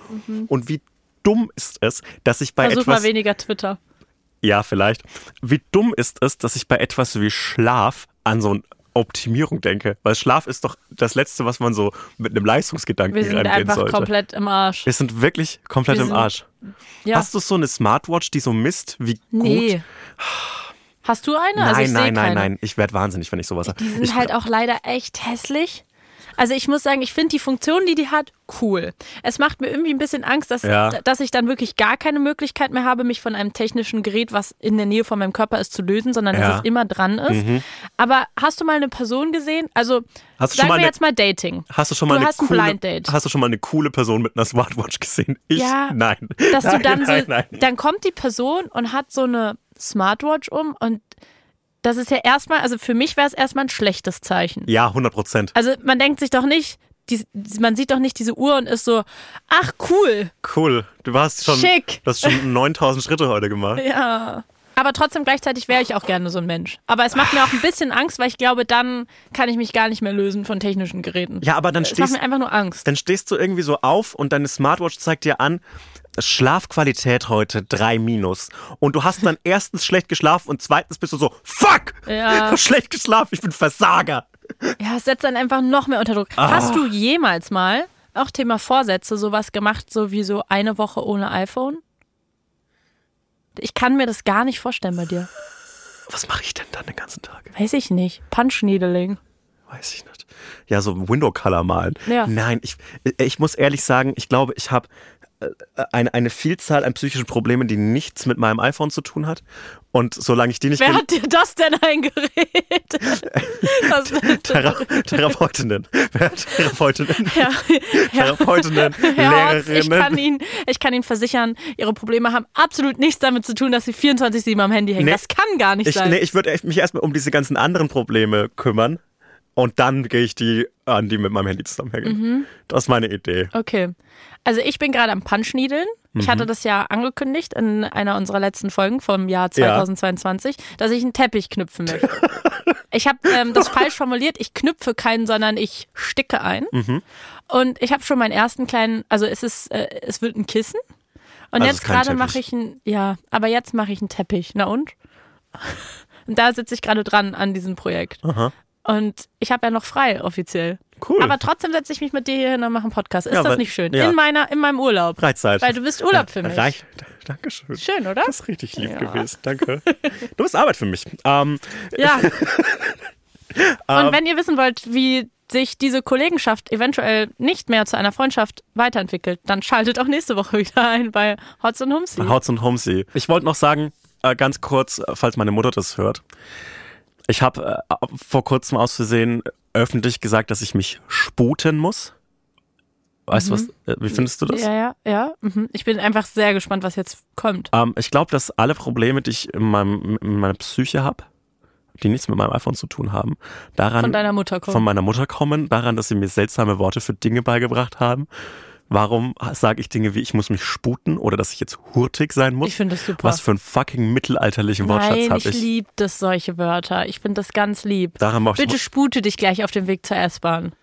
Und wie dumm ist es, dass ich bei Versuch etwas mal weniger Twitter. ja, vielleicht. Wie dumm ist es, dass ich bei etwas wie Schlaf an so eine Optimierung denke? Weil Schlaf ist doch das Letzte, was man so mit einem Leistungsgedanken Wir sind einfach sollte. komplett im Arsch. Wir sind wirklich komplett Wir im sind- Arsch. Ja. Hast du so eine Smartwatch, die so misst, wie gut? nee. Hast du eine? Nein, also ich seh nein, nein, nein. Ich werde wahnsinnig, wenn ich sowas habe. Die sind ich, halt auch leider echt hässlich. Also ich muss sagen, ich finde die Funktion, die die hat, cool. Es macht mir irgendwie ein bisschen Angst, dass, Ja. dass ich dann wirklich gar keine Möglichkeit mehr habe, mich von einem technischen Gerät, was in der Nähe von meinem Körper ist, zu lösen, sondern Ja. Mhm. dass es immer dran ist. Aber hast du mal eine Person gesehen? Also Hast sagen wir eine- jetzt mal Dating. Hast du schon mal Du eine ein coole, Blind Date. Hast du schon mal eine coole Person mit einer Smartwatch gesehen? Ich? Ja, Nein. Dass nein, du dann nein, so, nein. dann kommt die Person und hat so eine Smartwatch um und das ist ja erstmal, also für mich wäre es erstmal ein schlechtes Zeichen. Ja, 100 Prozent. Also man denkt sich doch nicht, die, man sieht doch nicht diese Uhr und ist so, ach cool, Cool. Du hast schon, Schick. du hast schon 9000 Schritte heute gemacht. ja. Aber trotzdem gleichzeitig wäre ich auch gerne so ein Mensch. Aber es macht mir auch ein bisschen Angst, weil ich glaube, dann kann ich mich gar nicht mehr lösen von technischen Geräten. Ja, aber dann es macht stehst, mir einfach nur Angst. dann stehst du irgendwie so auf und deine Smartwatch zeigt dir an, Schlafqualität heute 3 minus. Und du hast dann erstens schlecht geschlafen und zweitens bist du so, fuck! Ja. Ich hab schlecht geschlafen, ich bin Versager. Ja, es setzt dann einfach noch mehr unter Druck. Ah. Hast du jemals mal, auch Thema Vorsätze, sowas gemacht, so wie so eine Woche ohne iPhone? Ich kann mir das gar nicht vorstellen bei dir. Was mache ich denn dann den ganzen Tag? Weiß ich nicht. Punch-Needling. Weiß ich nicht. Ja, so Window Color malen. Ja. Nein, ich, ich muss ehrlich sagen, ich glaube, ich habe eine, eine Vielzahl an psychischen Problemen, die nichts mit meinem iPhone zu tun hat. Und solange ich die nicht Wer hat dir das denn eingeredet? Das, Thera Therapeutinnen, Wer hat Therapeutinnen, ja. Therapeutinnen, Herr Horst, ich kann, Lehrerinnen. Ihnen, ich kann Ihnen versichern, Ihre Probleme haben absolut nichts damit zu tun, dass Sie 24-7 am Handy hängen. Nee. das kann gar nicht Ich, sein. nee, ich würde mich erstmal um diese ganzen anderen Probleme kümmern und dann gehe ich die an, die mit meinem Handy zusammenhängen. Mhm. Das ist meine Idee. Okay. Also ich bin gerade am Punchniedeln. Ich Mhm. hatte das ja angekündigt in einer unserer letzten Folgen vom Jahr Ja. 2022, dass ich einen Teppich knüpfen möchte. ich habe ähm, das falsch formuliert. Ich knüpfe keinen, sondern ich sticke ein. Mhm. Und ich habe schon meinen ersten kleinen, also es ist, äh, es wird ein Kissen. Und Also jetzt gerade mache ich einen, ja, aber jetzt mache ich einen Teppich. Na und? Und da sitze ich gerade dran an diesem Projekt. Aha. Und ich habe ja noch frei offiziell. Cool. Aber trotzdem setze ich mich mit dir hier hin und mache einen Podcast. Ist Ja, das weil- nicht schön? ja. In meiner, in meinem Urlaub. Freizeit. Weil du bist Urlaub für mich. Reich. Dankeschön. Schön, oder? Das ist richtig lieb Ja. gewesen. Danke. Du bist Arbeit für mich. Ähm, Ja. Ähm. und wenn ihr wissen wollt, wie sich diese Kollegenschaft eventuell nicht mehr zu einer Freundschaft weiterentwickelt, dann schaltet auch nächste Woche wieder ein bei Hotz und Humsi. Hauts und Homesy. Ich wollte noch sagen, äh, ganz kurz, äh, falls meine Mutter das hört. Ich habe äh, vor kurzem aus Versehen öffentlich gesagt, dass ich mich sputen muss. Weißt du was? Äh, wie findest du das? Mhm. Ja, ja, ja. Mhm. Ich bin einfach sehr gespannt, was jetzt kommt. Ähm, ich glaube, dass alle Probleme, die ich in, meinem, in meiner Psyche habe, die nichts mit meinem iPhone zu tun haben, daran Von deiner Mutter kommt. von meiner Mutter kommen, daran, dass sie mir seltsame Worte für Dinge beigebracht haben. Warum sage ich Dinge wie ich muss mich sputen oder dass ich jetzt hurtig sein muss? Ich finde das super. Was für einen fucking mittelalterlichen Wortschatz habe ich ich. liebe das, solche Wörter. Ich finde das ganz lieb. Daran mach ich, Bitte spute dich gleich auf dem Weg zur S-Bahn.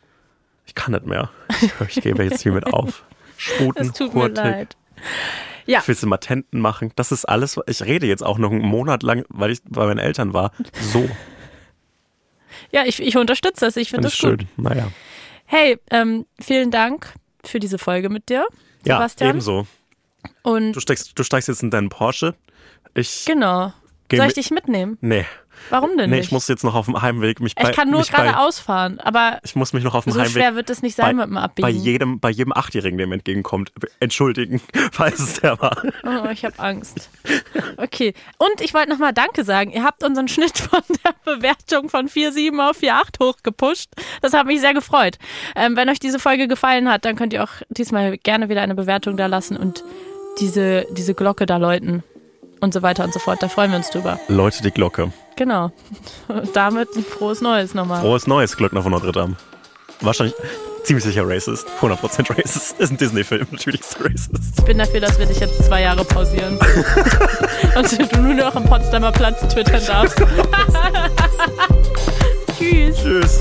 ich kann nicht mehr. Ich, ich gebe jetzt hiermit auf. Sputen, Es tut mir hurtig. leid. Ja, Ich will Matenten machen. Das ist alles. Ich rede jetzt auch noch einen Monat lang, weil ich bei meinen Eltern war. So. ja ich, ich unterstütze das. Ich finde Finde das ich gut. schön. Naja. Hey, ähm, vielen Dank für diese Folge mit dir, Ja, Sebastian. ebenso. Und Du steigst, du steigst jetzt in deinen Porsche. Ich. genau. Soll ich dich mitnehmen? Nee. Warum denn Nee, nicht? ich muss jetzt noch auf dem Heimweg mich bei. ich kann nur bei, geradeaus fahren, aber Ich muss mich noch auf dem so Heimweg schwer wird es nicht sein bei, mit dem bei Abbiegen. jedem, bei jedem Achtjährigen, der mir entgegenkommt, entschuldigen, falls es der war. Oh, ich habe Angst. Okay. Und ich wollte nochmal Danke sagen. Ihr habt unseren Schnitt von der Bewertung von 4,7 auf 4,8 hochgepusht. Das hat mich sehr gefreut. Ähm, wenn euch diese Folge gefallen hat, dann könnt ihr auch diesmal gerne wieder eine Bewertung da lassen und diese, diese Glocke da läuten und so weiter und so fort. Da freuen wir uns drüber. Leute, die Glocke. Genau. Und damit ein frohes Neues nochmal. Frohes Neues, Glöckner von Notre Dame. Wahrscheinlich ziemlich sicher racist. 100% racist. Ist ein Disney-Film, natürlich ist racist. Ich bin dafür, dass wir dich jetzt zwei Jahre pausieren. und du nur noch am Potsdamer Platz twittern darfst. Tschüss. Tschüss.